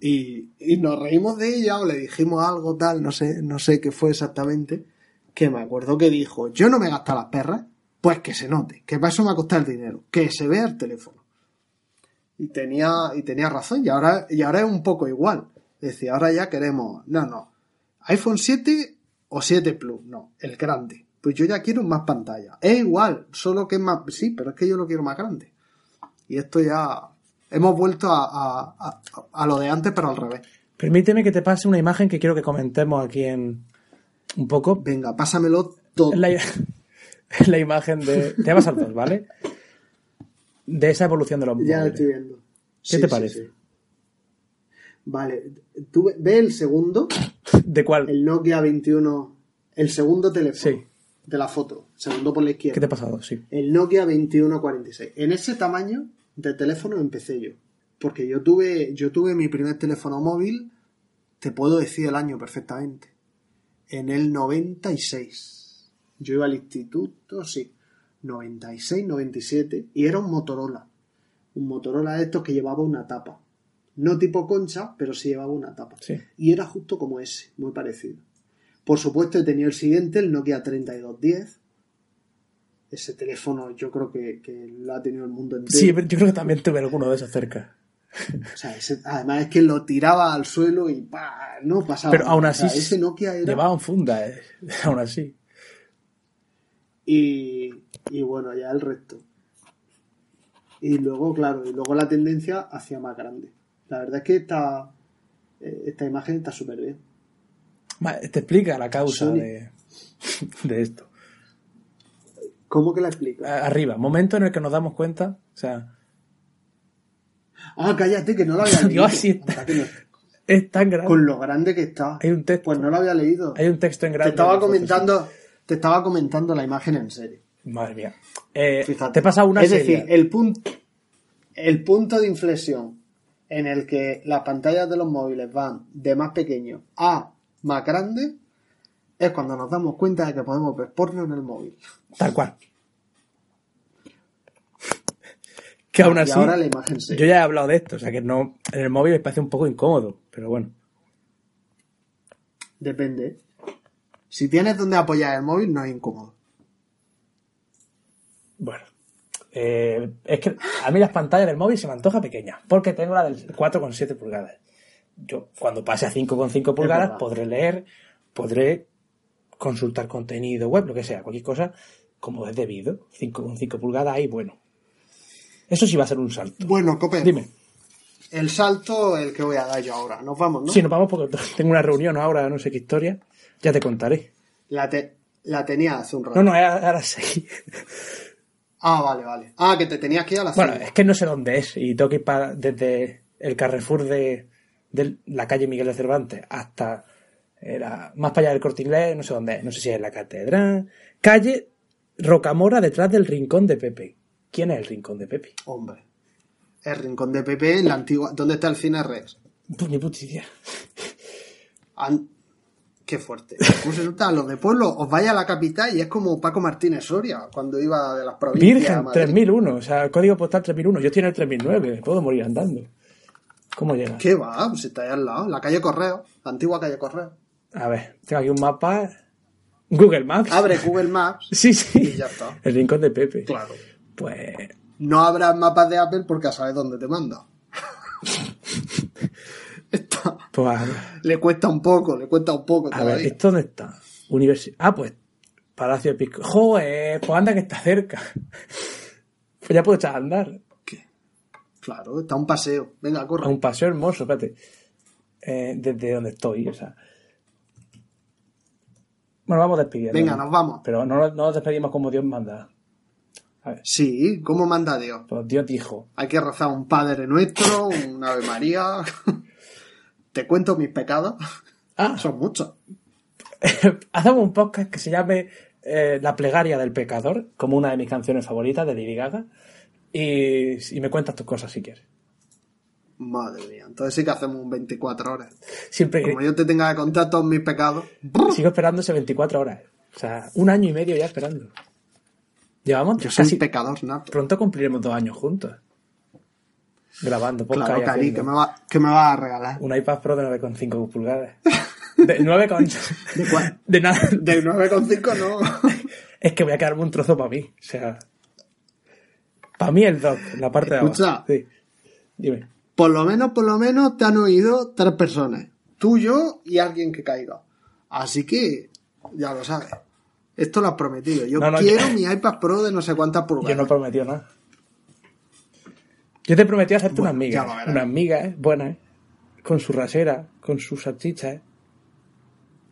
Y, y nos reímos de ella o le dijimos algo tal, no sé, no sé qué fue exactamente, que me acuerdo que dijo, yo no me gasto las perras, pues que se note, que para eso me ha costado el dinero, que se vea el teléfono. Y tenía, y tenía razón, y ahora, y ahora es un poco igual. Es decir, ahora ya queremos, no, no, iPhone 7 o 7 Plus, no, el grande. Pues yo ya quiero más pantalla. Es igual, solo que es más, sí, pero es que yo lo quiero más grande. Y esto ya, hemos vuelto a, a- a- a lo de antes, pero al revés. Permíteme que te pase una imagen que quiero que comentemos aquí en un poco. Venga, pásamelo todo. Es la, *laughs* la imagen de. Te vas al dos, ¿vale? De esa evolución de los Ya lo móviles. estoy viendo. ¿Qué te parece? Vale, tú ve- el segundo, ¿De cuál? el Nokia 21, el segundo teléfono Sí. de la foto, segundo por la izquierda. ¿Qué te ha pasado? Sí. El Nokia 2146. En ese tamaño de teléfono empecé yo. Porque yo tuve, yo tuve mi primer teléfono móvil, te puedo decir el año perfectamente. En el 96. Yo iba al instituto, sí. 96, 97. Y era un Motorola. Un Motorola de estos que llevaba una tapa. No tipo concha, pero sí llevaba una tapa. Sí. Y era justo como ese, muy parecido. Por supuesto, he tenido el siguiente, el Nokia 3210. Ese teléfono yo creo que, que lo ha tenido el mundo entero. Sí, pero yo creo que también tuve alguno de esos cerca. O sea, ese- además es que lo tiraba al suelo y ¡pah! no pasaba. Pero aún O así sea, ese Nokia era. llevaba un funda, eh. *laughs* aún así. Y, y bueno, ya el resto. Y luego, claro, y luego la tendencia hacia más grande. La verdad es que esta, eh, esta imagen está súper bien. Te explica la causa de, *laughs* de esto. ¿Cómo que la explico? A- Arriba, momento en el que nos damos cuenta, o sea, Ah, cállate, que no lo había *laughs* leído. Dios, sí está. Anda, que no- es tan grande. Con lo grande que está. Hay un texto. Pues no lo había leído. Hay un texto en Te grande. estaba del profesor. comentando, te estaba comentando la imagen en serio. Madre mía. Eh, Fíjate. te pasa una Es serie. decir, el punto, el punto de inflexión en el que las pantallas de los móviles van de más pequeño a más grande es cuando nos damos cuenta de que podemos ver porno en el móvil. Tal cual. *laughs* Que aún y así, ahora la imagen yo seria. ya he hablado de esto, o sea que no, en el móvil me parece un poco incómodo, pero bueno. Depende. Si tienes donde apoyar el móvil, no es incómodo. Bueno. Eh, es que a mí las pantallas del móvil se me antoja pequeña, porque tengo la del 4,7 pulgadas. Yo cuando pase a 5,5 pulgadas podré leer, podré consultar contenido web, lo que sea, cualquier cosa, como es debido. 5,5 pulgadas ahí, bueno. Eso sí va a ser un salto. Bueno, Cope, Dime. el salto el que voy a dar yo ahora. Nos vamos, ¿no? Sí, nos vamos porque *laughs* tengo una reunión ahora, no sé qué historia. Ya te contaré. La, te- la tenía hace un rato. No, no, ahora sí. Ah, vale, vale. Ah, que te tenías que ir a la Bueno, es que no sé dónde es y tengo que ir para, desde el Carrefour de, de la calle Miguel de Cervantes hasta era, más para allá del Corte Inglés, no sé dónde es, no sé si es la Catedral. Calle Rocamora detrás del Rincón de Pepe. ¿Quién es el Rincón de Pepe? Hombre. El rincón de Pepe en la antigua. ¿Dónde está el cine Rex? Pues ni puta idea. An- Qué fuerte. ¿Cómo se nota? Los de pueblo, os vais a la capital y es como Paco Martínez Soria cuando iba de las provincias. a Virgen, Madrid. 3001, o sea, código postal 3001. Yo estoy en el 3009, puedo morir andando. ¿Cómo llega? ¿Qué va? Pues está ahí al lado. La calle Correo. La antigua calle Correo. A ver, tengo aquí un mapa. Google Maps. Abre Google Maps. *laughs* Sí, sí. Y ya está. El Rincón de Pepe. Claro. Pues No habrá mapas de Apple porque ya sabes dónde te manda. *laughs* Está- Pues a, Le cuesta un poco, le cuesta un poco a todavía. ver, ¿esto dónde está? Universidad. Ah, pues Palacio Episcopal. Joder, pues anda que está cerca. *laughs* Pues ya puedo echar a andar. Claro, está un paseo. Venga, corre. A un paseo hermoso, espérate. Eh, desde donde estoy, o sea. Bueno, vamos despidiendo. Venga, nos vamos. Pero no, no nos despedimos como Dios manda. A ver, Sí, ¿cómo manda Dios? pues Dios dijo. Hay que rezar un Padre Nuestro, un Ave María. *laughs* Te cuento mis pecados. Ah, *laughs* Son muchos. *laughs* hacemos un podcast que se llame eh, La plegaria del pecador, como una de mis canciones favoritas de Lady Gaga. Y, y me cuentas tus cosas si quieres. Madre mía. Entonces sí que hacemos un 24 horas. Siempre Como yo te tenga que contar todos mis pecados. *laughs* sigo esperando ese 24 horas. O sea, un año y medio ya esperando. Llevamos Yo casi... pecador nato. Pronto cumpliremos dos años juntos. Grabando Claro, y Cari, que me, va, que me vas a regalar. un iPad Pro de 9,5 pulgadas. *laughs* De 9 con... ¿De cuál? De nada. De 9,5 no. *laughs* Es que voy a quedarme un trozo para mí. O sea... Para mí el dock, la parte de abajo. Escucha. Sí. Dime. Por lo menos, por lo menos te han oído tres personas. Tú, yo y alguien que caiga. Así que, ya lo sabes. Esto lo has prometido. Yo No, no, quiero yo- mi iPad Pro de no sé cuántas Yo pulgadas. no he prometido nada. Yo te prometí hacerte Bueno, una ya amiga. lo verás. Una amiga, ¿eh? Buena, ¿eh? Con su rasera, con sus salchichas, ¿eh?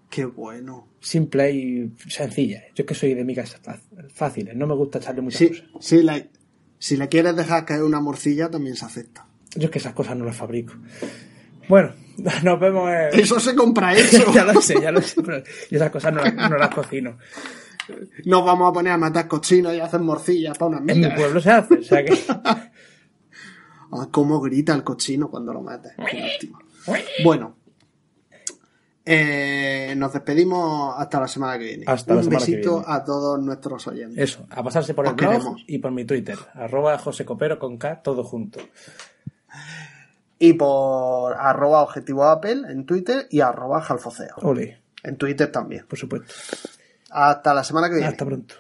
Qué bueno. Simple y sencilla. ¿eh? Yo es que soy de amigas fa- fáciles. No me gusta echarle muchas Sí, cosas. sí, la- si le quieres dejar caer una morcilla, también se acepta. Yo es que esas cosas no las fabrico. Bueno, *laughs* nos vemos en... *laughs* Eso se compra eso. *laughs* ya lo sé, ya lo sé, pero yo esas cosas no, las- no las cocino. Nos vamos a poner a matar cochinos y a hacer morcillas para unas En mi migas. pueblo se hace, o sea que... Ah, cómo grita el cochino cuando lo lástima. Bueno. Eh, nos despedimos hasta la semana que viene. Hasta la Un que besito viene. a todos nuestros oyentes. Eso, a pasarse por Os el blog queremos. y por mi Twitter, arroba con K, todo junto. Y por arroba objetivo Apple en Twitter y arroba jalfoceo. Ole, En Twitter también. por supuesto. Hasta la semana que viene. Hasta pronto.